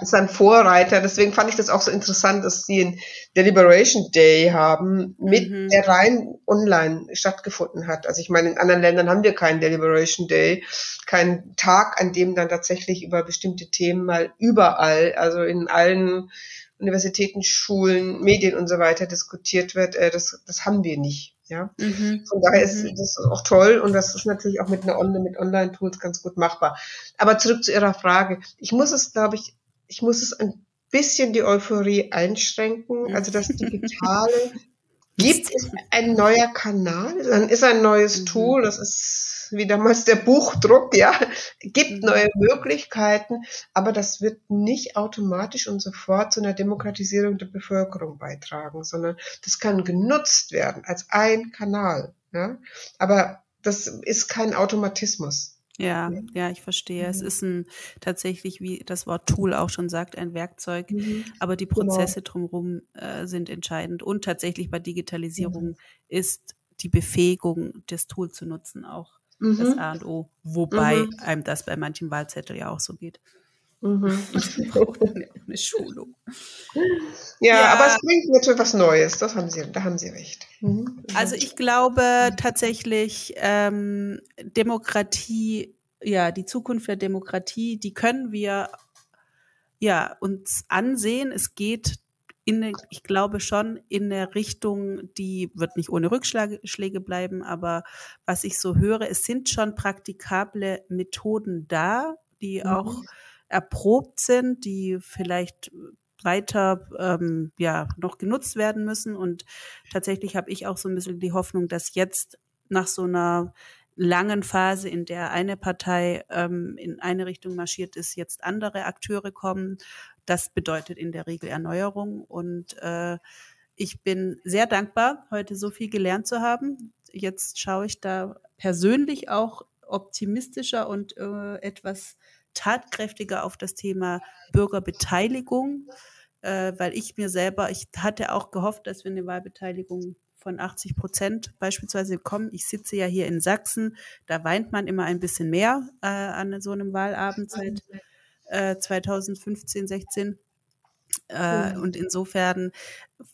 ist ein Vorreiter. Deswegen fand ich das auch so interessant, dass sie einen Deliberation Day haben, mit mhm. der rein online stattgefunden hat. Also ich meine, in anderen Ländern haben wir keinen Deliberation Day, keinen Tag, an dem dann tatsächlich über bestimmte Themen mal überall, also in allen Universitäten, Schulen, Medien und so weiter diskutiert wird. Äh, das, das haben wir nicht. Ja, mhm. von daher ist mhm. das auch toll und das ist natürlich auch mit einer Online, mit Online-Tools ganz gut machbar. Aber zurück zu Ihrer Frage. Ich muss es, glaube ich, ich muss es ein bisschen die Euphorie einschränken. Also das Digitale <laughs> gibt es ein neuer Kanal, dann ist ein neues mhm. Tool, das ist wie damals der Buchdruck, ja, gibt mhm. neue Möglichkeiten, aber das wird nicht automatisch und sofort zu einer Demokratisierung der Bevölkerung beitragen, sondern das kann genutzt werden als ein Kanal, ja, aber das ist kein Automatismus. Ja, ja, ich verstehe. Mhm. Es ist ein tatsächlich, wie das Wort Tool auch schon sagt, ein Werkzeug, mhm. aber die genau. Prozesse genau. drumherum äh, sind entscheidend. Und tatsächlich bei Digitalisierung mhm. ist die Befähigung, das Tool zu nutzen, auch mhm. das A und O. Wobei mhm. einem das bei manchen Wahlzetteln ja auch so geht. Mhm. <laughs> eine, eine Schulung. Ja, ja, aber es bringt natürlich was Neues, das haben Sie, da haben Sie recht. Mhm. Also ich glaube tatsächlich, ähm, Demokratie, ja, die Zukunft der Demokratie, die können wir ja uns ansehen. Es geht in, ich glaube schon in der Richtung, die wird nicht ohne Rückschläge bleiben, aber was ich so höre, es sind schon praktikable Methoden da, die mhm. Erprobt sind, die vielleicht weiter ähm, ja noch genutzt werden müssen. Und tatsächlich habe ich auch so ein bisschen die Hoffnung, dass jetzt nach so einer langen Phase, in der eine Partei ähm, in eine Richtung marschiert ist, jetzt andere Akteure kommen, das bedeutet in der Regel Erneuerung. Und äh, ich bin sehr dankbar, heute so viel gelernt zu haben. Jetzt schaue ich da persönlich auch optimistischer und äh, etwas tatkräftiger auf das Thema Bürgerbeteiligung, äh, weil ich mir selber, ich hatte auch gehofft, dass wir eine Wahlbeteiligung von 80 Prozent beispielsweise bekommen. Ich sitze ja hier in Sachsen, da weint man immer ein bisschen mehr äh, an so einem Wahlabend seit äh, 2015, 16. Äh, mhm. Und insofern,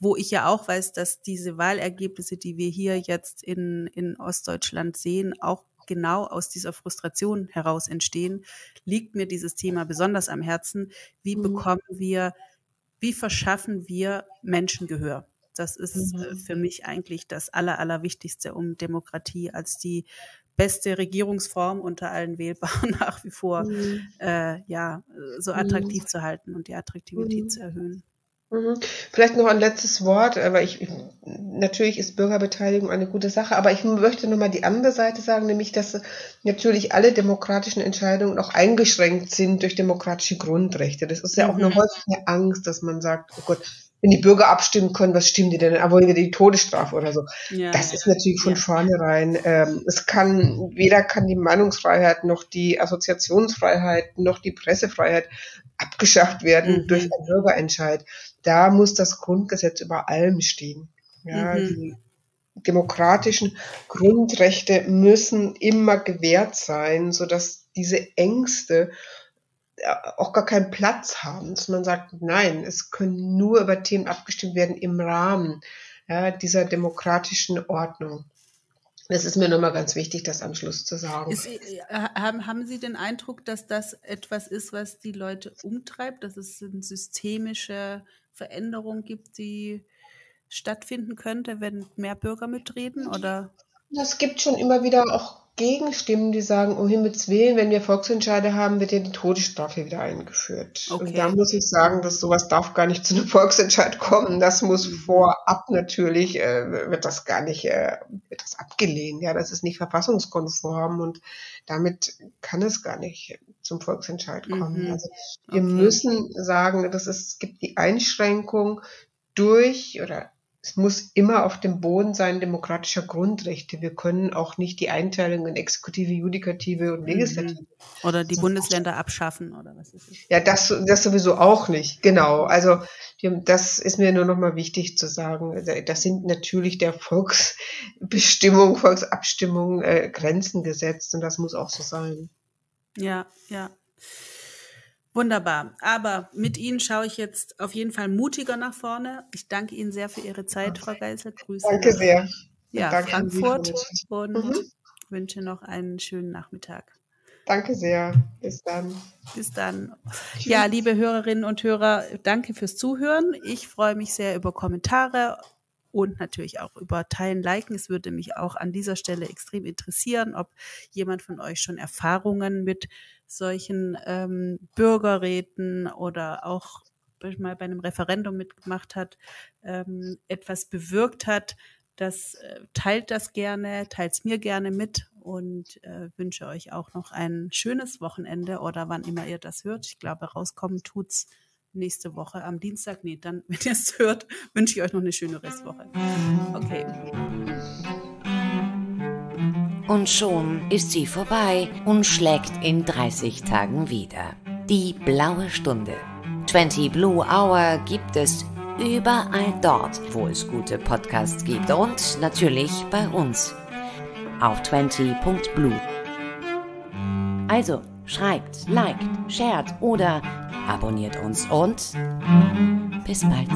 wo ich ja auch weiß, dass diese Wahlergebnisse, die wir hier jetzt in, in Ostdeutschland sehen, auch genau aus dieser Frustration heraus entstehen, liegt mir dieses Thema besonders am Herzen. Wie mhm. bekommen wir, wie verschaffen wir Menschen Gehör? Das ist äh, mhm. für mich eigentlich das Aller, Allerwichtigste, um Demokratie als die beste Regierungsform unter allen Wählbaren <laughs> nach wie vor mhm. äh, ja, so mhm. attraktiv mhm. zu halten und die Attraktivität mhm. zu erhöhen. Mhm. Vielleicht noch ein letztes Wort, aber ich, natürlich ist Bürgerbeteiligung eine gute Sache, aber ich möchte nochmal die andere Seite sagen, nämlich, dass natürlich alle demokratischen Entscheidungen auch eingeschränkt sind durch demokratische Grundrechte. Das ist ja auch eine mhm. häufige Angst, dass man sagt, oh Gott, wenn die Bürger abstimmen können, was stimmen die denn? Ah, wollen wir die Todesstrafe oder so? Ja, das ist natürlich von ja. vornherein. Ähm, es kann, weder kann die Meinungsfreiheit noch die Assoziationsfreiheit noch die Pressefreiheit abgeschafft werden mhm. durch einen Bürgerentscheid. Da muss das Grundgesetz über allem stehen. Ja, mhm. die demokratischen Grundrechte müssen immer gewährt sein, sodass diese Ängste auch gar keinen Platz haben, dass man sagt, nein, es können nur über Themen abgestimmt werden im Rahmen ja, dieser demokratischen Ordnung. Das ist mir nochmal ganz wichtig, das am Schluss zu sagen. Ist, äh, haben, haben Sie den Eindruck, dass das etwas ist, was die Leute umtreibt, dass es eine systemische Veränderung gibt, die stattfinden könnte, wenn mehr Bürger mitreden? Oder? Das gibt schon immer wieder auch Gegenstimmen, die sagen, oh Himmels Willen, wenn wir Volksentscheide haben, wird ja die Todesstrafe wieder eingeführt. Okay. Und da muss ich sagen, dass sowas darf gar nicht zu einem <laughs> Volksentscheid kommen. Das muss mhm. vorab natürlich, äh, wird das gar nicht, äh, wird das abgelehnt. Ja, das ist nicht verfassungskonform und damit kann es gar nicht zum Volksentscheid kommen. Mhm. Also wir okay. müssen sagen, dass es, es gibt die Einschränkung durch oder es muss immer auf dem Boden sein demokratischer Grundrechte. Wir können auch nicht die Einteilung in Exekutive, Judikative und mhm. Legislative. Oder die Bundesländer abschaffen oder was ist es? Ja, das, das sowieso auch nicht. Genau. Also das ist mir nur noch mal wichtig zu sagen. Das sind natürlich der Volksbestimmung, <laughs> Volksabstimmung äh, Grenzen gesetzt und das muss auch so sein. Ja, ja. Wunderbar. Aber mit Ihnen schaue ich jetzt auf jeden Fall mutiger nach vorne. Ich danke Ihnen sehr für Ihre Zeit, Frau Geisel. Grüße. Danke sehr. Ja, danke Frankfurt und mhm. wünsche noch einen schönen Nachmittag. Danke sehr. Bis dann. Bis dann. Ja, liebe Hörerinnen und Hörer, danke fürs Zuhören. Ich freue mich sehr über Kommentare und natürlich auch über Teilen, Liken. Es würde mich auch an dieser Stelle extrem interessieren, ob jemand von euch schon Erfahrungen mit solchen ähm, Bürgerräten oder auch mal bei einem Referendum mitgemacht hat, ähm, etwas bewirkt hat. Das äh, teilt das gerne, teilt es mir gerne mit und äh, wünsche euch auch noch ein schönes Wochenende oder wann immer ihr das hört. Ich glaube, rauskommen tut's nächste Woche am Dienstag. Nee, dann, <laughs> wenn ihr es hört, wünsche ich euch noch eine schöne Restwoche. Okay. Und schon ist sie vorbei und schlägt in 30 Tagen wieder. Die blaue Stunde. 20 Blue Hour gibt es überall dort, wo es gute Podcasts gibt und natürlich bei uns auf 20.blue. Also schreibt, liked, shared oder abonniert uns und bis bald.